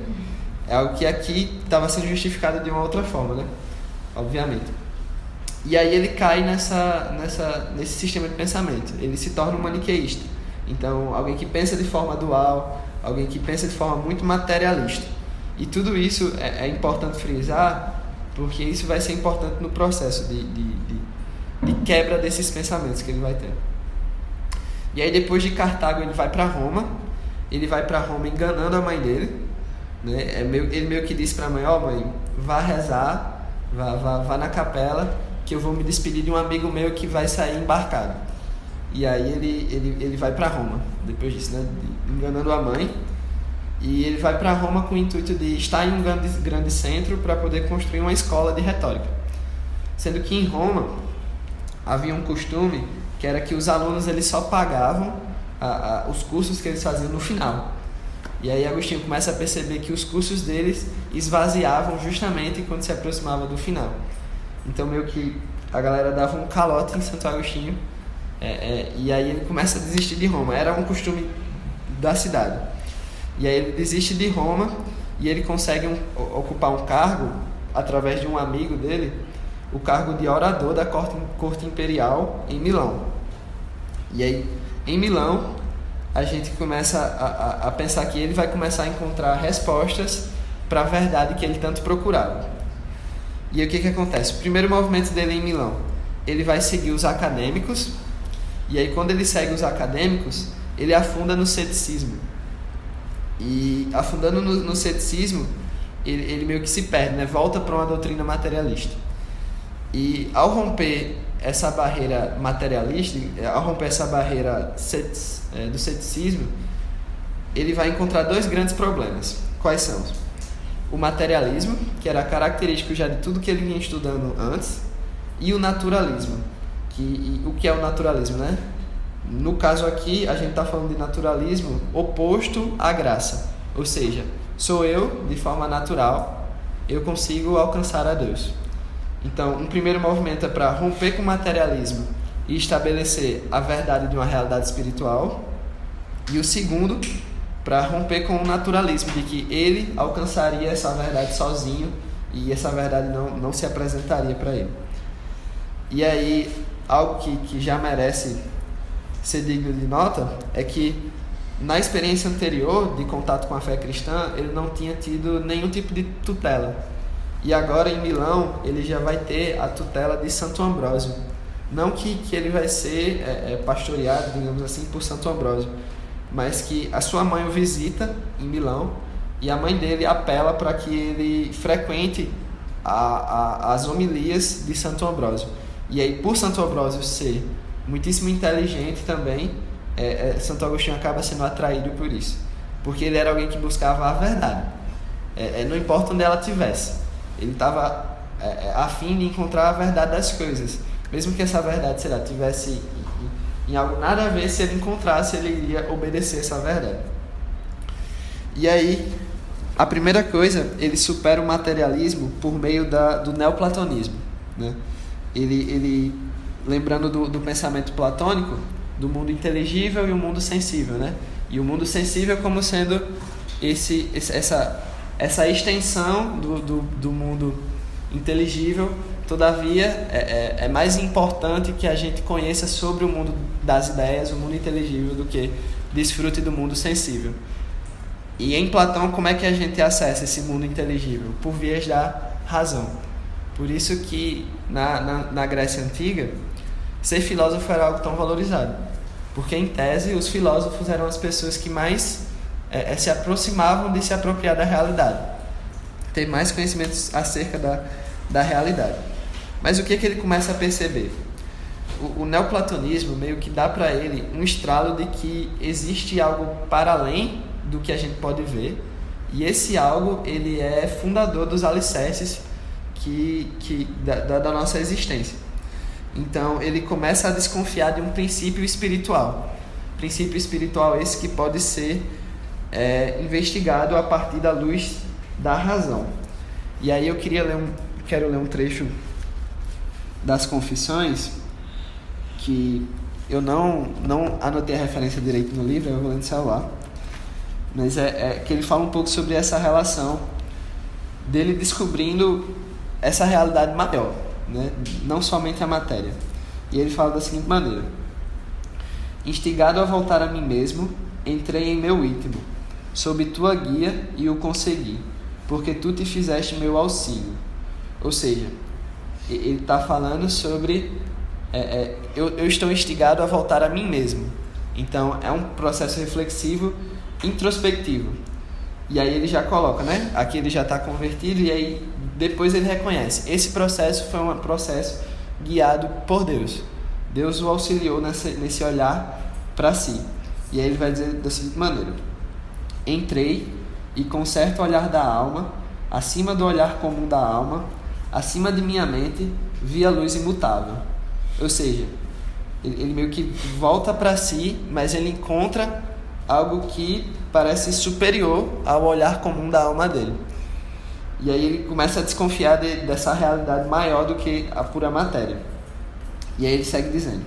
Speaker 2: é algo que aqui estava sendo justificado de uma outra forma, né? Obviamente. E aí ele cai nessa, nessa, nesse sistema de pensamento. Ele se torna um maniqueísta. Então, alguém que pensa de forma dual, alguém que pensa de forma muito materialista. E tudo isso é, é importante frisar, porque isso vai ser importante no processo de, de, de, de quebra desses pensamentos que ele vai ter. E aí, depois de Cartago, ele vai para Roma. Ele vai para Roma enganando a mãe dele. Né? É meio, ele meio que disse para a mãe: Ó, oh, mãe, vá rezar, vá, vá, vá na capela, que eu vou me despedir de um amigo meu que vai sair embarcado. E aí ele, ele, ele vai para Roma, depois disso, né? enganando a mãe. E ele vai para Roma com o intuito de estar em um grande, grande centro para poder construir uma escola de retórica. Sendo que em Roma havia um costume que era que os alunos eles só pagavam a, a, os cursos que eles faziam no final. E aí Agostinho começa a perceber que os cursos deles esvaziavam justamente quando se aproximava do final. Então meio que a galera dava um calote em Santo Agostinho é, é, e aí ele começa a desistir de Roma. Era um costume da cidade. E aí ele desiste de Roma e ele consegue um, ocupar um cargo através de um amigo dele, o cargo de orador da corte, corte imperial em Milão. E aí em Milão a gente começa a, a, a pensar que ele vai começar a encontrar respostas para a verdade que ele tanto procurava. E aí, o que, que acontece? O primeiro movimento dele em Milão, ele vai seguir os acadêmicos, e aí quando ele segue os acadêmicos, ele afunda no ceticismo. E afundando no, no ceticismo, ele, ele meio que se perde, né? volta para uma doutrina materialista. E ao romper essa barreira materialista, ao romper essa barreira é, do ceticismo, ele vai encontrar dois grandes problemas. Quais são? O materialismo, que era característico já de tudo que ele vinha estudando antes, e o naturalismo, que o que é o naturalismo, né? No caso aqui, a gente está falando de naturalismo oposto à graça, ou seja, sou eu de forma natural, eu consigo alcançar a Deus. Então, um primeiro movimento é para romper com o materialismo e estabelecer a verdade de uma realidade espiritual. E o segundo, para romper com o naturalismo, de que ele alcançaria essa verdade sozinho e essa verdade não, não se apresentaria para ele. E aí, algo que, que já merece ser digno de nota é que na experiência anterior de contato com a fé cristã, ele não tinha tido nenhum tipo de tutela. E agora em Milão, ele já vai ter a tutela de Santo Ambrósio. Não que, que ele vai ser é, é, pastoreado, digamos assim, por Santo Ambrósio, mas que a sua mãe o visita em Milão e a mãe dele apela para que ele frequente a, a, as homilias de Santo Ambrósio. E aí, por Santo Ambrósio ser muitíssimo inteligente também, é, é, Santo Agostinho acaba sendo atraído por isso. Porque ele era alguém que buscava a verdade. É, é não importa onde ela tivesse. Ele estava é, é, afim de encontrar a verdade das coisas. Mesmo que essa verdade, sei tivesse em, em algo nada a ver, se ele encontrasse, ele iria obedecer essa verdade. E aí, a primeira coisa, ele supera o materialismo por meio da, do neoplatonismo. Né? Ele, ele, lembrando do, do pensamento platônico, do mundo inteligível e o mundo sensível. Né? E o mundo sensível como sendo esse, essa essa extensão do, do, do mundo inteligível, todavia, é, é, é, mais importante que a gente conheça sobre o mundo das ideias, o mundo inteligível, do que desfrute do mundo sensível. E em Platão, como é que a gente acessa esse mundo inteligível? Por vias da razão. Por isso que na, na, na Grécia Antiga, ser filósofo era algo tão valorizado. Porque, em tese, os filósofos eram as pessoas que mais é, é, se aproximavam de se apropriar da realidade, ter mais conhecimentos acerca da, da realidade. Mas o que, que ele começa a perceber? O, o neoplatonismo meio que dá para ele um estralo de que existe algo para além do que a gente pode ver, e esse algo ele é fundador dos alicerces que, que da, da nossa existência. Então ele começa a desconfiar de um princípio espiritual. Princípio espiritual esse que pode ser é, investigado a partir da luz da razão. E aí eu queria ler um, quero ler um trecho das Confissões que eu não, não anotei a referência direito no livro, eu vou ler no celular. Mas é, é que ele fala um pouco sobre essa relação dele descobrindo essa realidade maior, né? não somente a matéria. E ele fala da seguinte maneira: Instigado a voltar a mim mesmo, entrei em meu íntimo, sob tua guia e o consegui, porque tu te fizeste meu auxílio. Ou seja, ele está falando sobre é, é, eu, eu estou instigado a voltar a mim mesmo. Então é um processo reflexivo, introspectivo. E aí ele já coloca, né? Aqui ele já está convertido e aí depois ele reconhece. Esse processo foi um processo guiado por Deus. Deus o auxiliou nesse, nesse olhar para si. E aí ele vai dizer da seguinte maneira: Entrei e com certo olhar da alma, acima do olhar comum da alma, acima de minha mente, vi a luz imutável ou seja, ele meio que volta para si, mas ele encontra algo que parece superior ao olhar comum da alma dele. E aí ele começa a desconfiar de, dessa realidade maior do que a pura matéria. E aí ele segue dizendo: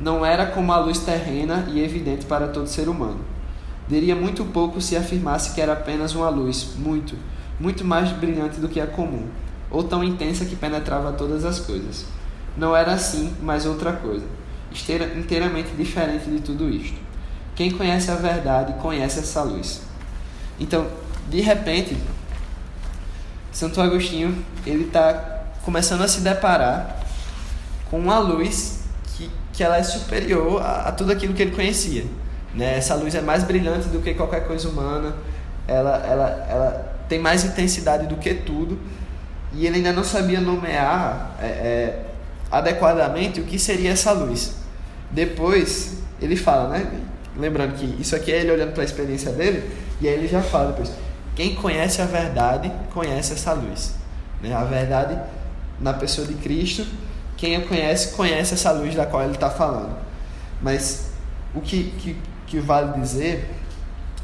Speaker 2: Não era como a luz terrena e evidente para todo ser humano. Diria muito pouco se afirmasse que era apenas uma luz, muito, muito mais brilhante do que a comum, ou tão intensa que penetrava todas as coisas. Não era assim, mas outra coisa, inteiramente diferente de tudo isto. Quem conhece a verdade conhece essa luz. Então, de repente, Santo Agostinho ele está começando a se deparar com uma luz que, que ela é superior a, a tudo aquilo que ele conhecia. Né? Essa luz é mais brilhante do que qualquer coisa humana. Ela, ela, ela tem mais intensidade do que tudo. E ele ainda não sabia nomear é, é, adequadamente o que seria essa luz. Depois, ele fala, né? Lembrando que isso aqui é ele olhando para a experiência dele, e aí ele já fala depois: quem conhece a verdade, conhece essa luz. Né? A verdade na pessoa de Cristo, quem a conhece, conhece essa luz da qual ele está falando. Mas o que, que, que vale dizer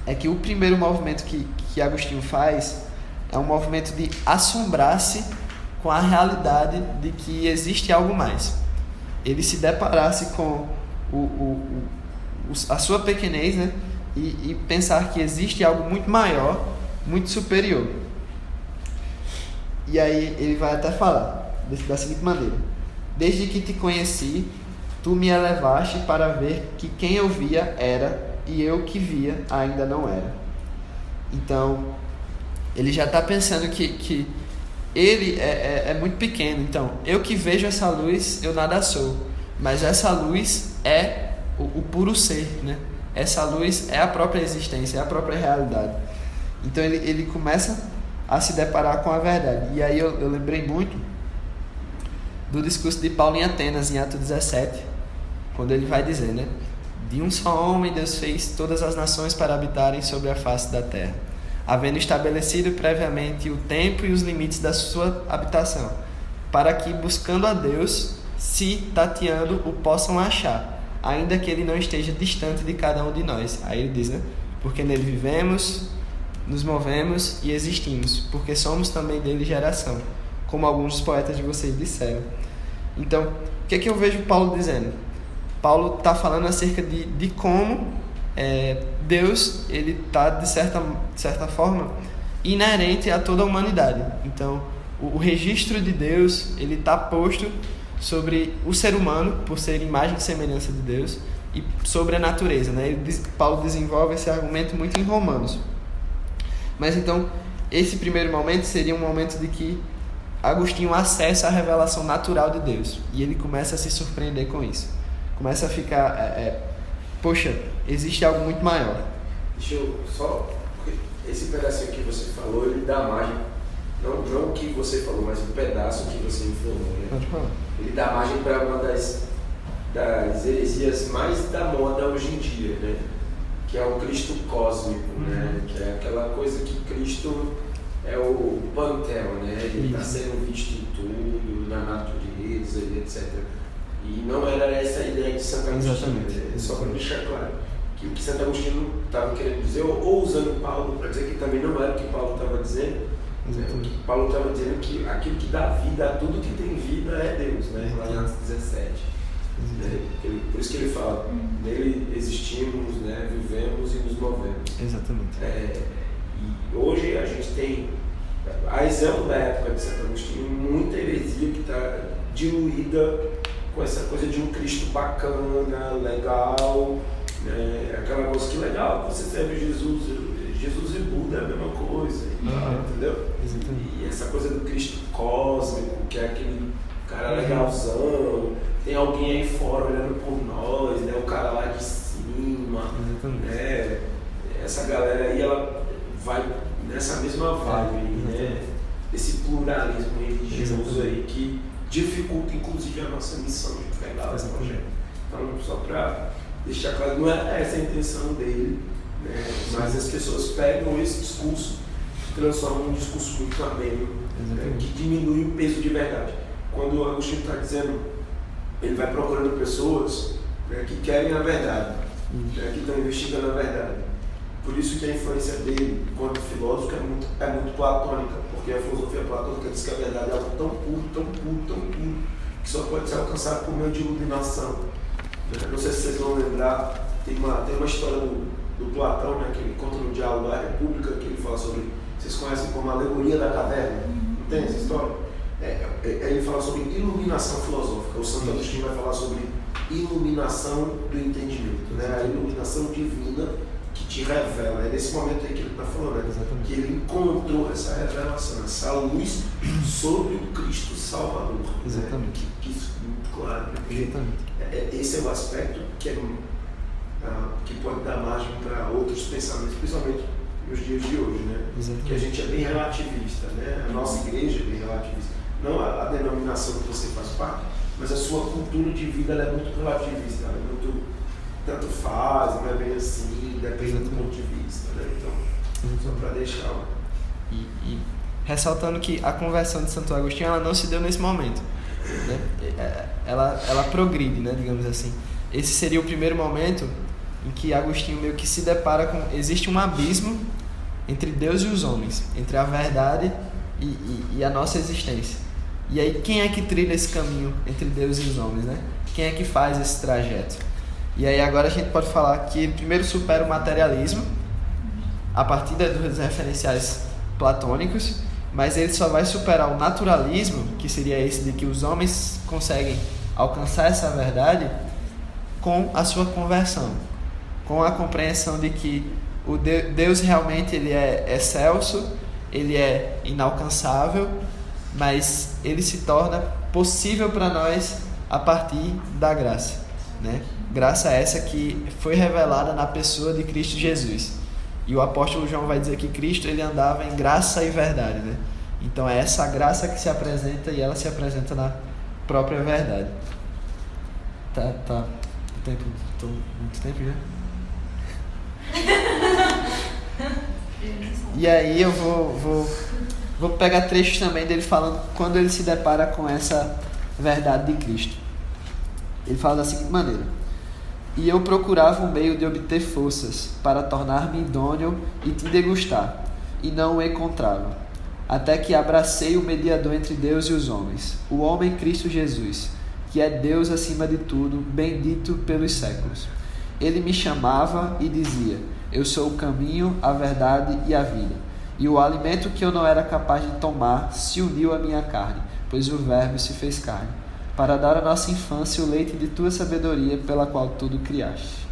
Speaker 2: é que o primeiro movimento que, que Agostinho faz é um movimento de assombrar-se com a realidade de que existe algo mais. Ele se deparasse com o, o, o, a sua pequenez né? E, e, pensar que existe algo muito maior, muito superior. E aí ele vai até falar da seguinte maneira: Desde que te conheci, tu me elevaste para ver que quem eu via era e eu que via ainda não era. Então, ele já está pensando que, que ele é, é, é, muito pequeno. Então, eu que vejo essa luz, eu nada sou. Mas essa luz é o, o, puro ser, né? Essa luz é a própria existência, é a própria realidade. Então, ele, ele começa a se deparar com a verdade. E aí eu, eu lembrei muito do discurso de Paulo em Atenas, em Atos 17, quando ele vai dizer, né? De um só homem Deus fez todas as nações para habitarem sobre a face da terra havendo estabelecido previamente o tempo e os limites da sua habitação, para que, buscando a Deus, se tateando, o possam achar, ainda que ele não esteja distante de cada um de nós. Aí ele diz, né? Porque nele vivemos, nos movemos e existimos, porque somos também dele geração, como alguns poetas de vocês disseram. Então, o que é que eu vejo Paulo dizendo? Paulo está falando acerca de, de como é, Deus ele está de certa, de certa forma inerente a toda a humanidade. Então, o, o registro de Deus ele está posto sobre o ser humano por ser imagem e semelhança de Deus e sobre a natureza, né? Ele, Paulo desenvolve esse argumento muito em Romanos. Mas então esse primeiro momento seria um momento de que Agostinho acessa a revelação natural de Deus e ele começa a se surpreender com isso. Começa a ficar é, é, poxa, existe algo muito maior.
Speaker 3: Deixa eu só. Esse pedacinho que você falou, ele dá margem. Não, não o que você falou, mas o pedaço que você informou. Né? Ele dá margem para uma das, das heresias mais da moda hoje em dia, né? Que é o Cristo cósmico, né? Uhum. que é aquela coisa que Cristo é o pantel, né? ele está sendo visto em tudo, na natureza e etc. E não era essa a ideia de Santo Agostinho. Exatamente. É só para deixar claro que o que Santo Agostinho estava querendo dizer, ou, ou usando Paulo para dizer que também não era o que Paulo estava dizendo. Né? O que Paulo estava dizendo que aquilo que dá vida a tudo que tem vida é Deus, né? lá em Atos 17. Né? Ele, por isso que ele fala, nele existimos, né? vivemos e nos movemos.
Speaker 2: Exatamente.
Speaker 3: É, e hoje a gente tem, a exemplo da época de Santo Agostinho, muita heresia que está diluída com essa coisa de um Cristo bacana, legal, né? aquela coisa que legal, você serve Jesus, Jesus e Buda é a mesma coisa,
Speaker 2: Uhum.
Speaker 3: entendeu?
Speaker 2: Exatamente.
Speaker 3: E essa coisa do Cristo cósmico, que é aquele cara legalzão, tem alguém aí fora olhando por nós, né? o cara lá de cima,
Speaker 2: Exatamente.
Speaker 3: né? Essa galera aí, ela vai nessa mesma vibe aí, né? Esse pluralismo religioso
Speaker 2: Exatamente.
Speaker 3: aí que dificulta inclusive a nossa missão de pegar esse projeto. Então, só para deixar claro, não é essa a intenção dele, né? mas as pessoas pegam esse discurso e transformam num discurso muito ameno, né? Que diminui o peso de verdade. Quando o Agostinho está dizendo, ele vai procurando pessoas né, que querem a verdade, né, que estão investigando a verdade. Por isso que a influência dele, quanto filósofo, é muito, é muito platônica, porque a filosofia platônica diz que a verdade é algo tão puro, tão puro, tão puro, que só pode ser alcançado por meio de iluminação. Não sei se vocês vão lembrar, tem uma, tem uma história do, do Platão, né, que ele conta no Diálogo da República, que ele fala sobre, vocês conhecem como a alegoria da caverna? Não tem essa história? É, é, ele fala sobre iluminação filosófica. O Santo Agostinho vai falar sobre iluminação do entendimento, né? a iluminação divina que te revela. É nesse momento aí que ele está falando, né? Que ele encontrou essa revelação, essa luz sobre o Cristo Salvador. né?
Speaker 2: Exatamente.
Speaker 3: Que, que isso é muito claro. né?
Speaker 2: Exatamente.
Speaker 3: é- é- esse é o aspecto que, é, ah, que pode dar margem para outros pensamentos, principalmente nos dias de hoje, né?
Speaker 2: Exatamente.
Speaker 3: Que a gente é bem relativista, né? A nossa igreja é bem relativista. Não a, a denominação que você faz parte, mas a sua cultura de vida ela é muito relativista, ela é muito tanto faz, não é bem assim, depende do ponto de vista, né? Então, só para deixar.
Speaker 2: E, e ressaltando que a conversão de Santo Agostinho ela não se deu nesse momento. Né? É, Ela, ela progride, né, digamos assim. Esse seria o primeiro momento em que Agostinho meio que se depara com. Existe um abismo entre Deus e os homens, entre a verdade e, e, e a nossa existência. E aí, quem é que trilha esse caminho entre Deus e os homens, né? Quem é que faz esse trajeto? E aí, agora a gente pode falar que ele primeiro supera o materialismo, a partir dos referenciais platônicos, mas ele só vai superar o naturalismo, que seria esse de que os homens conseguem alcançar essa verdade, com a sua conversão, com a compreensão de que o De- Deus realmente ele é excelso, ele é inalcançável, mas ele se torna possível para nós a partir da graça, né? Graça essa que foi revelada na pessoa de Cristo Jesus. E o apóstolo João vai dizer que Cristo ele andava em graça e verdade, né? Então é essa graça que se apresenta e ela se apresenta na própria verdade. Tá, tá. Tempo, tô muito tempo já. E aí eu vou, vou, vou pegar trechos também dele falando quando ele se depara com essa verdade de Cristo. Ele fala da seguinte maneira: E eu procurava um meio de obter forças para tornar-me idôneo e te degustar, e não o encontrava. Até que abracei o mediador entre Deus e os homens, o homem Cristo Jesus, que é Deus acima de tudo, bendito pelos séculos. Ele me chamava e dizia: Eu sou o caminho, a verdade e a vida. E o alimento que eu não era capaz de tomar se uniu à minha carne, pois o Verbo se fez carne, para dar à nossa infância o leite de tua sabedoria, pela qual tudo criaste.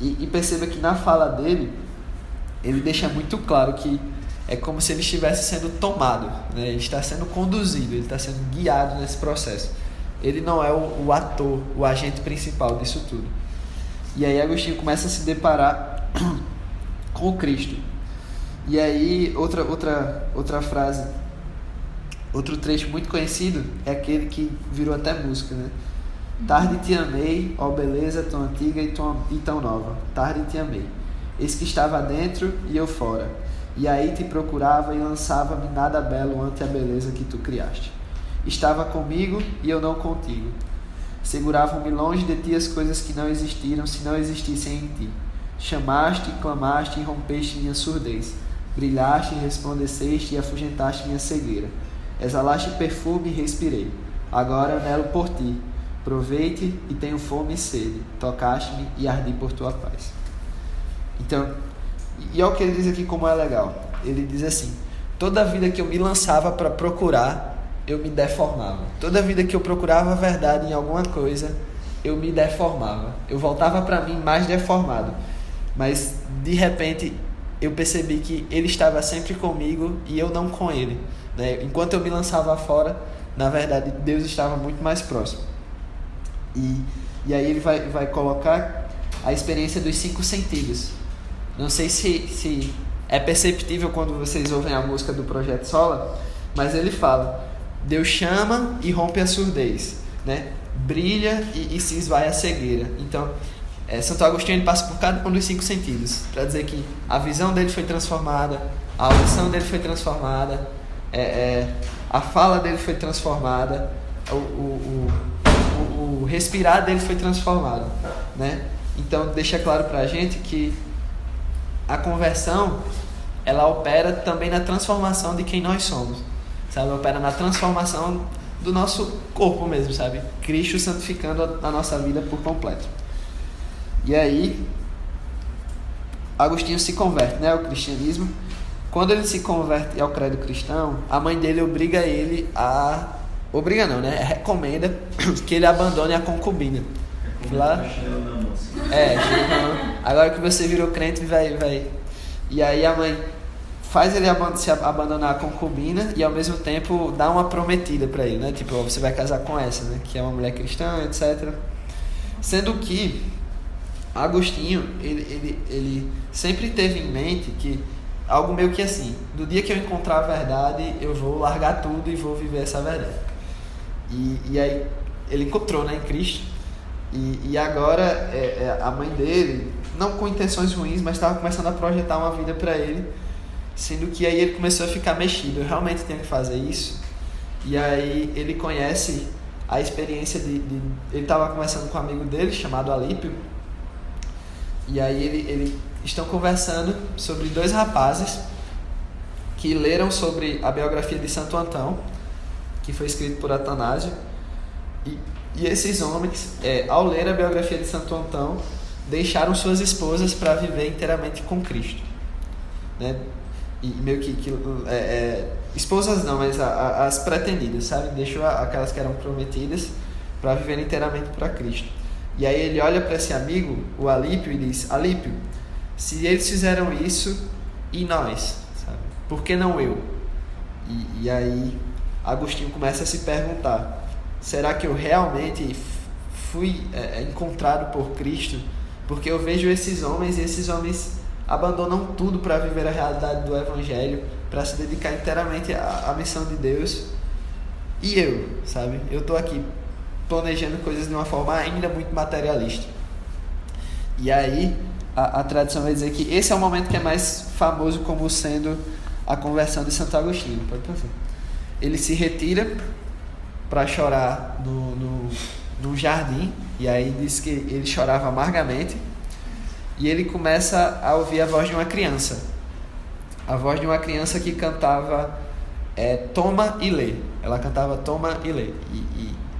Speaker 2: E, e perceba que na fala dele, ele deixa muito claro que é como se ele estivesse sendo tomado, né? ele está sendo conduzido, ele está sendo guiado nesse processo. Ele não é o, o ator, o agente principal disso tudo. E aí Agostinho começa a se deparar com Cristo. E aí outra outra outra frase, outro trecho muito conhecido é aquele que virou até música, né? Tarde te amei, ó beleza tão antiga e tão, e tão nova. Tarde te amei. Eis que estava dentro e eu fora. E aí te procurava e lançava-me nada belo ante a beleza que tu criaste. Estava comigo e eu não contigo. Seguravam-me longe de ti as coisas que não existiram se não existissem em ti. Chamaste, clamaste e rompeste minha surdez. Brilhaste, resplandeceste e afugentaste minha cegueira. Exalaste perfume e respirei. Agora anelo por ti, Aproveite e tenho fome e sede. Tocaste-me e ardi por tua paz. Então, e olha o que ele diz aqui como é legal. Ele diz assim: toda vida que eu me lançava para procurar, eu me deformava. Toda vida que eu procurava a verdade em alguma coisa, eu me deformava. Eu voltava para mim mais deformado. Mas de repente eu percebi que ele estava sempre comigo e eu não com ele. Né? Enquanto eu me lançava fora, na verdade Deus estava muito mais próximo. E, e aí ele vai, vai colocar a experiência dos cinco sentidos. Não sei se, se é perceptível quando vocês ouvem a música do Projeto Sola, mas ele fala: Deus chama e rompe a surdez, né? brilha e, e se esvai a cegueira. Então, é, Santo Agostinho ele passa por cada um dos cinco sentidos para dizer que a visão dele foi transformada, a audição dele foi transformada, é, é, a fala dele foi transformada, o, o, o, o, respirar dele foi transformado, né? Então deixa claro para a gente que a conversão ela opera também na transformação de quem nós somos, sabe? Opera na transformação do nosso corpo mesmo, sabe? Cristo santificando a, a nossa vida por completo. E aí, Agostinho se converte né, ao cristianismo. Quando ele se converte ao credo cristão, a mãe dele obriga ele a. Obriga não, né? Recomenda que ele abandone a concubina. Lá... É, agora que você virou crente, vai, vai. E aí a mãe faz ele se abandonar a concubina e ao mesmo tempo dá uma prometida para ele, né? Tipo, você vai casar com essa, né? Que é uma mulher cristã, etc. Sendo que Agostinho, ele, ele, ele sempre teve em mente que algo meio que assim, do dia que eu encontrar a verdade, eu vou largar tudo e vou viver essa verdade. E, e aí ele encontrou, né, em Cristo. E, e agora é, é, a mãe dele, não com intenções ruins, mas estava começando a projetar uma vida para ele Sendo que aí ele começou a ficar mexido, eu realmente tenho que fazer isso. E aí ele conhece a experiência de. de ele estava conversando com um amigo dele chamado Alípio. E aí ele, ele estão conversando sobre dois rapazes que leram sobre a biografia de Santo Antão, que foi escrito por Atanásio. E, e esses homens, é, ao ler a biografia de Santo Antão, deixaram suas esposas para viver inteiramente com Cristo. Né? e meio que, que é, é, esposas não, mas a, a, as pretendidas, sabe? Deixou aquelas que eram prometidas para viver inteiramente para Cristo. E aí ele olha para esse amigo, o Alípio, e diz: Alípio, se eles fizeram isso, e nós? Sabe? Por que não eu? E, e aí Agostinho começa a se perguntar: será que eu realmente fui é, encontrado por Cristo? Porque eu vejo esses homens e esses homens abandonam tudo para viver a realidade do Evangelho, para se dedicar inteiramente à, à, missão de Deus. E eu, sabe? Eu estou aqui planejando coisas de uma forma ainda muito materialista. E aí, a, a tradição vai dizer que esse é o momento que é mais famoso como sendo a conversão de Santo Agostinho. Pode. Ele se retira para chorar no, no, no jardim, e aí diz que ele chorava amargamente e ele começa a ouvir a voz de uma criança. A voz de uma criança que cantava é, Toma e Lê. Ela cantava Toma e Lê. E,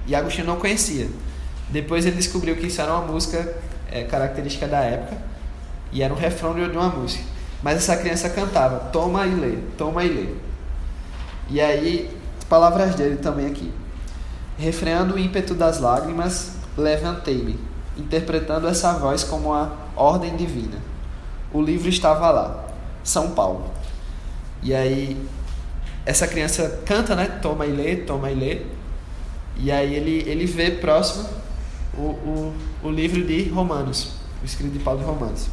Speaker 2: e, Agostinho não conhecia. Depois ele descobriu que isso era uma música é, característica da época e era um refrão de uma música. Mas essa criança cantava Toma e Lê, Toma e Lê. E aí, palavras dele também aqui. Refreando o ímpeto das lágrimas, levantei-me, interpretando essa voz como a ordem divina. O livro estava lá, São Paulo. E aí essa criança canta, né? Toma e lê, toma e lê. E aí ele, ele vê próximo o, o, o livro de Romanos, o escrito de Paulo de Romanos.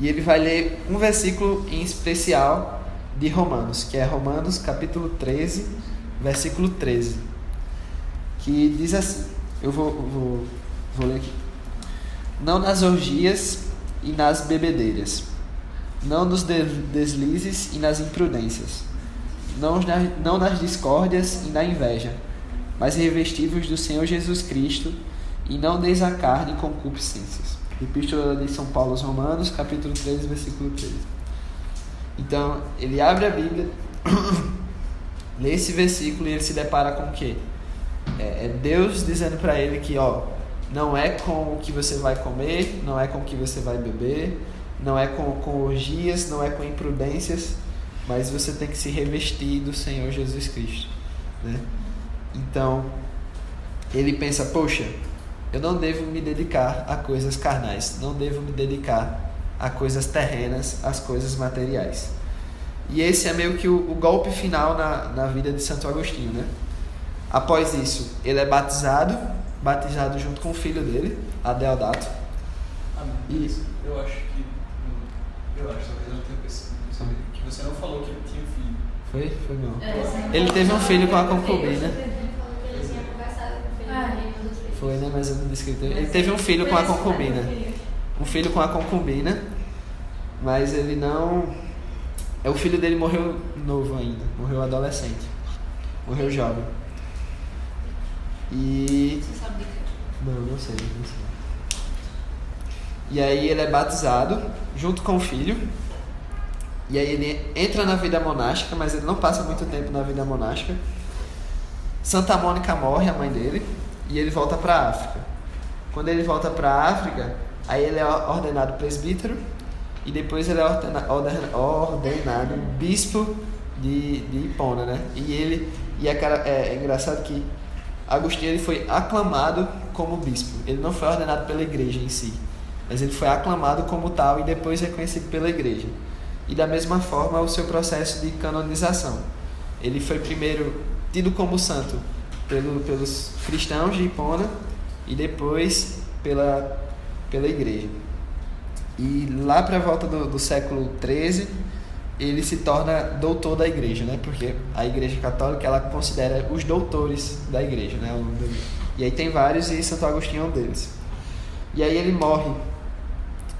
Speaker 2: E ele vai ler um versículo em especial de Romanos, que é Romanos capítulo 13, versículo 13. Que diz assim: eu vou, vou, vou ler aqui não nas orgias e nas bebedeiras, não nos deslizes e nas imprudências, não, não nas discórdias e na inveja, mas revestivos do Senhor Jesus Cristo e não deis a carne concupiscências. Epístola de São Paulo aos Romanos, capítulo 13, versículo 13. Então, ele abre a Bíblia, lê esse versículo e ele se depara com o quê? É, é Deus dizendo para ele que, ó, não é com o que você vai comer, não é com o que você vai beber, não é com, com orgias, não é com imprudências, mas você tem que se revestir do Senhor Jesus Cristo, né? Então, ele pensa, poxa, eu não devo me dedicar a coisas carnais, não devo me dedicar a coisas terrenas, às coisas materiais. E esse é meio que o, o golpe final na, na vida de Santo Agostinho, né? Após isso, ele é batizado, batizado junto com o filho dele, Adeodato.
Speaker 5: Ah, e eu acho que eu acho, talvez eu não tenha percebido que você não falou que ele tinha um filho.
Speaker 2: Foi? Foi não.
Speaker 4: É,
Speaker 2: ele teve um filho com a concubina. Foi, né? Mas disse que ele teve. Ele teve um filho com a concubina. Um filho com a concubina, mas ele não. É o filho dele morreu novo ainda, morreu adolescente, morreu jovem. E
Speaker 4: Você sabe de quê?
Speaker 2: não, não sei, não sei. E aí ele é batizado junto com o filho. E aí ele entra na vida monástica, mas ele não passa muito tempo na vida monástica. Santa Mônica morre, a mãe dele, e ele volta para a África. Quando ele volta para a África, aí ele é ordenado presbítero e depois ele é ordena- orden- ordenado bispo de, de Hipona, né? E ele e é, é, é engraçado que Agostinho ele foi aclamado como bispo. Ele não foi ordenado pela igreja em si, mas ele foi aclamado como tal e depois reconhecido pela igreja. E da mesma forma o seu processo de canonização. Ele foi primeiro tido como santo pelo, pelos cristãos de Hipona e depois pela, pela igreja. E lá para a volta do, do século XIII, ele se torna doutor da igreja, né? Porque a igreja católica ela considera os doutores da igreja, né? E aí tem vários e Santo Agostinho é um deles. E aí ele morre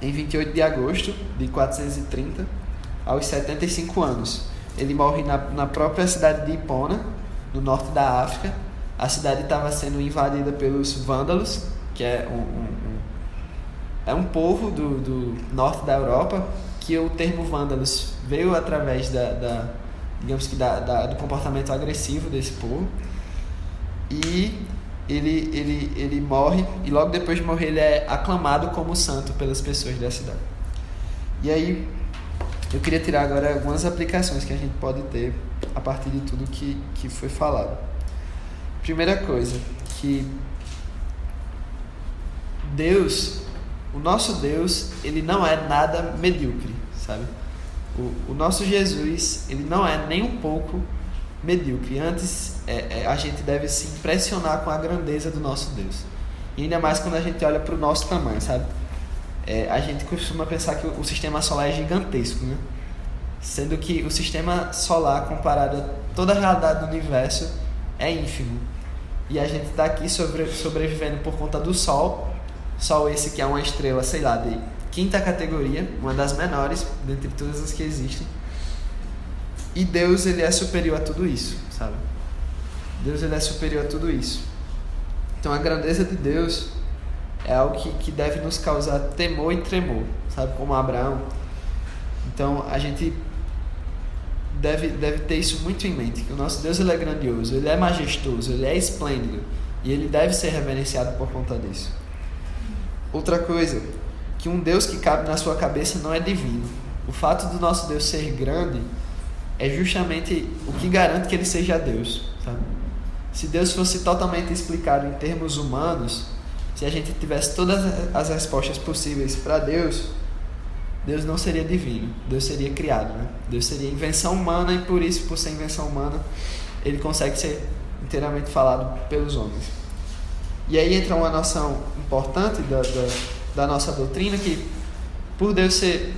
Speaker 2: em 28 de agosto de 430, aos 75 anos. Ele morre na, na própria cidade de Hipona, no norte da África. A cidade estava sendo invadida pelos vândalos, que é um, um, um é um povo do, do norte da Europa que o termo vândalos veio através da, da digamos que da, da, do comportamento agressivo desse povo. E ele, ele, ele morre e logo depois de morrer ele é aclamado como santo pelas pessoas da cidade. E aí eu queria tirar agora algumas aplicações que a gente pode ter a partir de tudo que, que foi falado primeira coisa que Deus o nosso Deus, ele não é nada medíocre, sabe? O, o nosso Jesus, ele não é nem um pouco medíocre. Antes, é, é, a gente deve se impressionar com a grandeza do nosso Deus. E ainda mais quando a gente olha para o nosso tamanho, sabe? É, a gente costuma pensar que o, sistema solar é gigantesco, né? Sendo que o sistema solar, comparado a toda a realidade do universo, é ínfimo. E a gente está aqui sobre, sobrevivendo por conta do Sol, Sol esse que é uma estrela, sei lá, de quinta categoria, uma das menores dentre todas as que existem. E Deus, ele é superior a tudo isso, sabe? Deus, ele é superior a tudo isso. Então, a grandeza de Deus é algo que, que deve nos causar temor e tremor, sabe? Como Abraão. Então, a gente deve, deve ter isso muito em mente, que o nosso Deus, ele é grandioso, ele é majestoso, ele é esplêndido. E ele deve ser reverenciado por conta disso. Outra coisa, que um Deus que cabe na sua cabeça não é divino. O fato do nosso Deus ser grande é justamente o que garante que ele seja Deus. Sabe? Se Deus fosse totalmente explicado em termos humanos, se a gente tivesse todas as respostas possíveis para Deus, Deus não seria divino, Deus seria criado, né? Deus seria invenção humana e por isso, por ser invenção humana, ele consegue ser inteiramente falado pelos homens. E aí entra uma noção importante da, da, da, nossa doutrina que, por Deus ser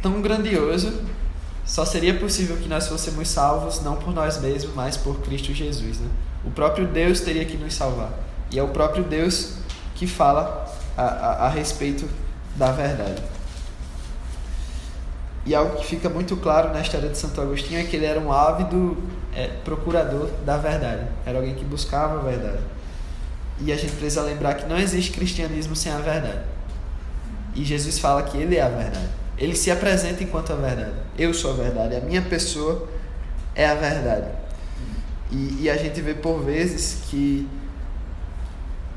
Speaker 2: tão grandioso, só seria possível que nós fôssemos salvos não por nós mesmos, mas por Cristo Jesus. Né? O próprio Deus teria que nos salvar. E é o próprio Deus que fala a, a, a respeito da verdade. E algo que fica muito claro na história de Santo Agostinho é que ele era um ávido é, procurador da verdade. Era alguém que buscava a verdade. E a gente precisa lembrar que não existe cristianismo sem a verdade. E Jesus fala que ele é a verdade. Ele se apresenta enquanto a verdade. Eu sou a verdade, a minha pessoa é a verdade. E, e a gente vê por vezes que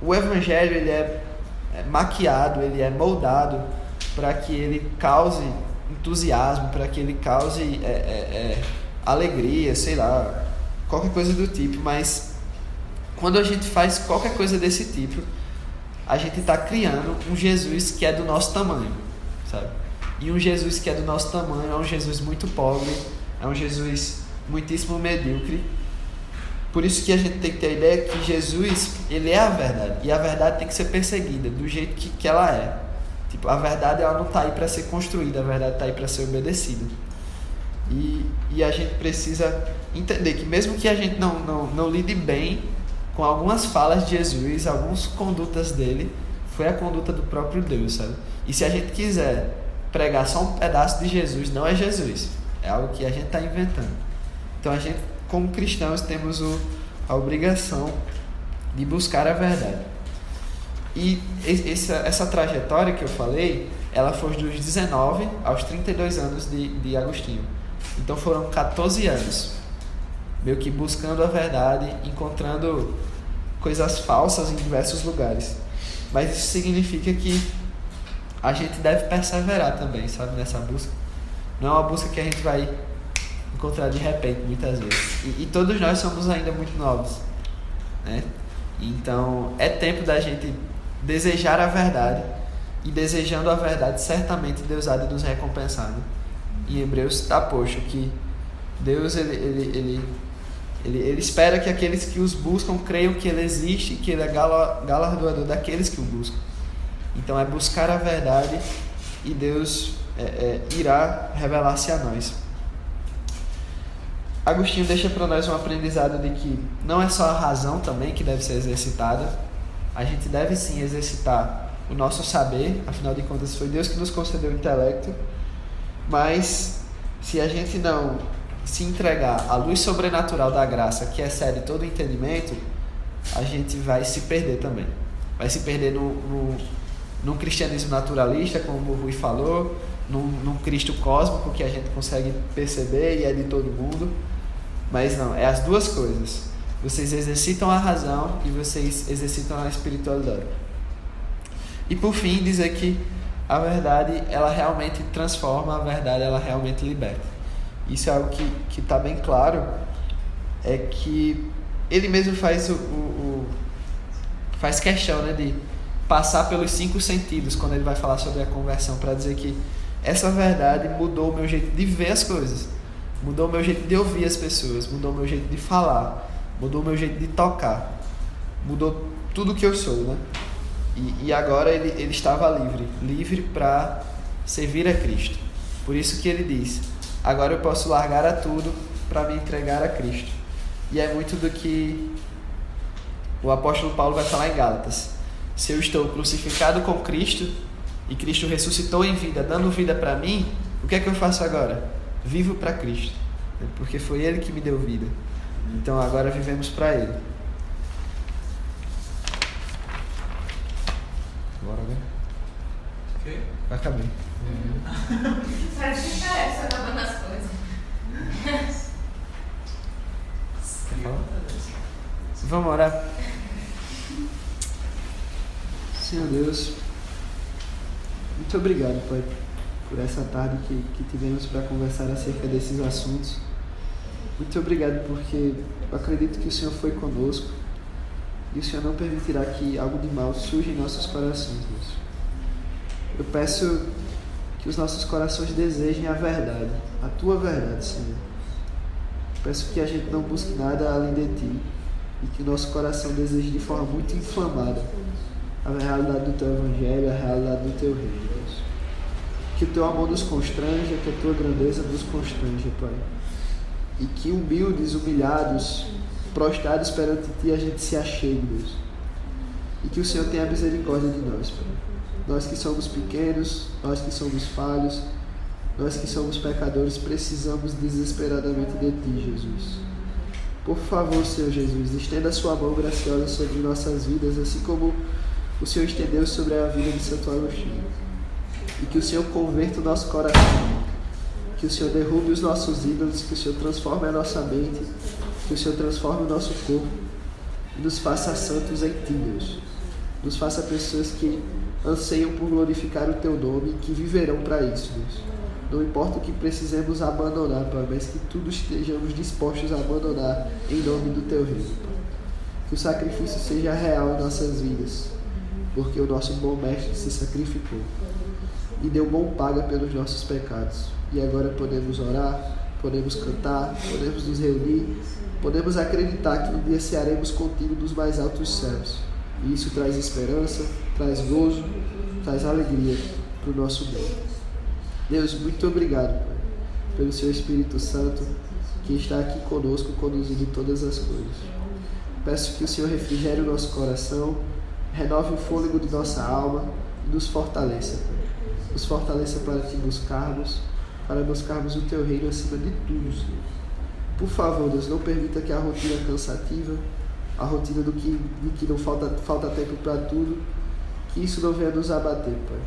Speaker 2: o evangelho ele é, é maquiado, ele é moldado para que ele cause entusiasmo, para que ele cause é, é, é, alegria, sei lá, qualquer coisa do tipo. Mas quando a gente faz qualquer coisa desse tipo, a gente está criando um Jesus que é do nosso tamanho, sabe? E um Jesus que é do nosso tamanho é um Jesus muito pobre, é um Jesus muitíssimo medíocre. Por isso que a gente tem que ter a ideia que Jesus, ele é a verdade. E a verdade tem que ser perseguida do jeito que, que ela é. Tipo, a verdade ela não está aí para ser construída, a verdade está aí para ser obedecida. E, e a gente precisa entender que mesmo que a gente não, não, não lide bem com algumas falas de Jesus, algumas condutas dele, foi a conduta do próprio Deus, sabe? E se a gente quiser pregar só um pedaço de Jesus, não é Jesus. É algo que a gente está inventando. Então a gente, como cristãos, temos o, a obrigação de buscar a verdade. E essa, essa trajetória que eu falei, ela foi dos 19 aos 32 anos de, de Agostinho. Então foram 14 anos, meio que buscando a verdade, encontrando coisas falsas em diversos lugares. Mas isso significa que a gente deve perseverar também, sabe, nessa busca. Não é uma busca que a gente vai encontrar de repente, muitas vezes. E, e todos nós somos ainda muito novos, né? Então, é tempo da gente desejar a verdade. E desejando a verdade, certamente Deus há de nos recompensar. Né? Em Hebreus está posto que Deus ele, ele, ele ele, ele espera que aqueles que os buscam creiam que ele existe e que ele é galardoador daqueles que o buscam. Então é buscar a verdade e Deus é, é, irá revelar-se a nós. Agostinho deixa para nós um aprendizado de que não é só a razão também que deve ser exercitada, a gente deve sim exercitar o nosso saber, afinal de contas foi Deus que nos concedeu o intelecto, mas se a gente não se entregar à luz sobrenatural da graça que excede todo o entendimento, a gente vai se perder também. Vai se perder no, no, no cristianismo naturalista, como o Rui falou, num, num Cristo cósmico que a gente consegue perceber e é de todo mundo. Mas não, é as duas coisas. Vocês exercitam a razão e vocês exercitam a espiritualidade. E por fim, dizer que a verdade, ela realmente transforma, a verdade, ela realmente liberta isso é algo que está bem claro, é que ele mesmo faz o, o, o, faz questão né, de passar pelos cinco sentidos quando ele vai falar sobre a conversão, para dizer que essa verdade mudou o meu jeito de ver as coisas, mudou o meu jeito de ouvir as pessoas, mudou o meu jeito de falar, mudou o meu jeito de tocar, mudou tudo que eu sou, né? E, e agora ele, ele estava livre, livre para servir a Cristo. Por isso que ele diz: agora eu posso largar a tudo para me entregar a Cristo. E é muito do que o apóstolo Paulo vai falar em Gálatas. Se eu estou crucificado com Cristo e Cristo ressuscitou em vida, dando vida para mim, o que é que eu faço agora? Vivo para Cristo, porque foi Ele que me deu vida. Então agora vivemos para Ele. Bora, né? Ok. Acabei.
Speaker 4: Parece que parece acabando as coisas.
Speaker 2: Vamos orar. Senhor Deus, muito obrigado, Pai, por essa tarde que, que tivemos para conversar acerca desses assuntos. Muito obrigado porque eu acredito que o Senhor foi conosco e o Senhor não permitirá que algo de mal surja em nossos corações, Deus. Eu peço que os nossos corações desejem a verdade, a tua verdade, Senhor. Peço que a gente não busque nada além de ti e que o nosso coração deseje de forma muito inflamada a realidade do teu evangelho, a realidade do teu reino, Deus. Que o teu amor nos constranja, que a tua grandeza nos constranja, Pai. E que humildes, humilhados, prostrados perante ti, a gente se achegue, Deus. E que o Senhor tenha misericórdia de nós, Pai nós que somos pequenos, nós que somos falhos, nós que somos pecadores, precisamos desesperadamente de Ti, Jesus. Por favor, Senhor Jesus, estenda a Sua mão graciosa sobre nossas vidas, assim como o Senhor estendeu sobre a vida de Santo Agostinho. E que o Senhor converta o nosso coração, que o Senhor derrube os nossos ídolos, que o Senhor transforme a nossa mente Que o Senhor transforme o nosso corpo e nos faça santos em Ti, Deus. Nos faça pessoas que anseiam por glorificar o Teu nome e que viverão para isso, Deus. Não importa o que precisemos abandonar, Pai, mas que tudo estejamos dispostos a abandonar em nome do Teu reino. Que o sacrifício seja real em nossas vidas, porque o nosso bom Mestre se sacrificou e deu bom paga pelos nossos pecados. E agora podemos orar, podemos cantar, podemos nos reunir, podemos acreditar que um dia cearemos contigo dos mais altos céus. E isso traz esperança, traz gozo, traz alegria para o nosso mundo. Deus, muito obrigado, Pai, pelo Seu Espírito Santo que está aqui conosco, conduzindo todas as coisas. Peço que o Senhor refrigere o nosso coração, renove o fôlego de nossa alma e nos fortaleça, Pai. Nos fortaleça para te buscarmos, para buscarmos o Teu reino acima de tudo, Senhor. Por favor, Deus, não permita que a rotina cansativa, a rotina do que, de que não falta, falta tempo para tudo, que isso não venha nos abater, Pai.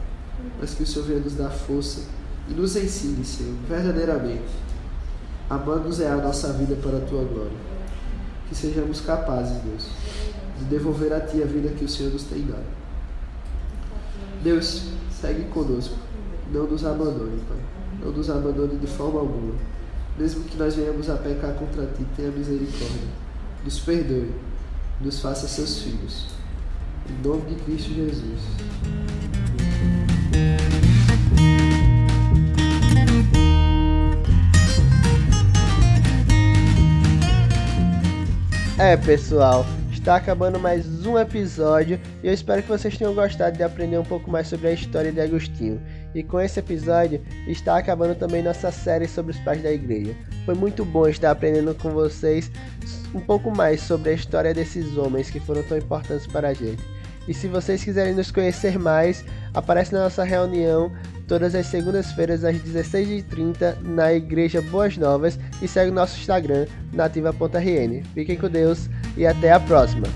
Speaker 2: Mas que o Senhor venha nos dar força e nos ensine, Senhor, verdadeiramente, a manusear a nossa vida para a Tua glória. Que sejamos capazes, Deus, de devolver a Ti a vida que o Senhor nos tem dado. Deus, segue conosco. Não nos abandone, Pai. Não nos abandone de forma alguma. Mesmo que nós venhamos a pecar contra Ti, tenha misericórdia. Nos perdoe. Nos faça seus filhos. Em nome de Cristo Jesus.
Speaker 1: É, pessoal, está acabando mais um episódio e eu espero que vocês tenham gostado de aprender um pouco mais sobre a história de Agostinho. E com esse episódio está acabando também nossa série sobre os pais da igreja. Foi muito bom estar aprendendo com vocês um pouco mais sobre a história desses homens que foram tão importantes para a gente. E se vocês quiserem nos conhecer mais, aparece na nossa reunião todas as segundas-feiras às 16h30 na Igreja Boas Novas e segue o nosso Instagram, nativa.rn. Fiquem com Deus e até a próxima!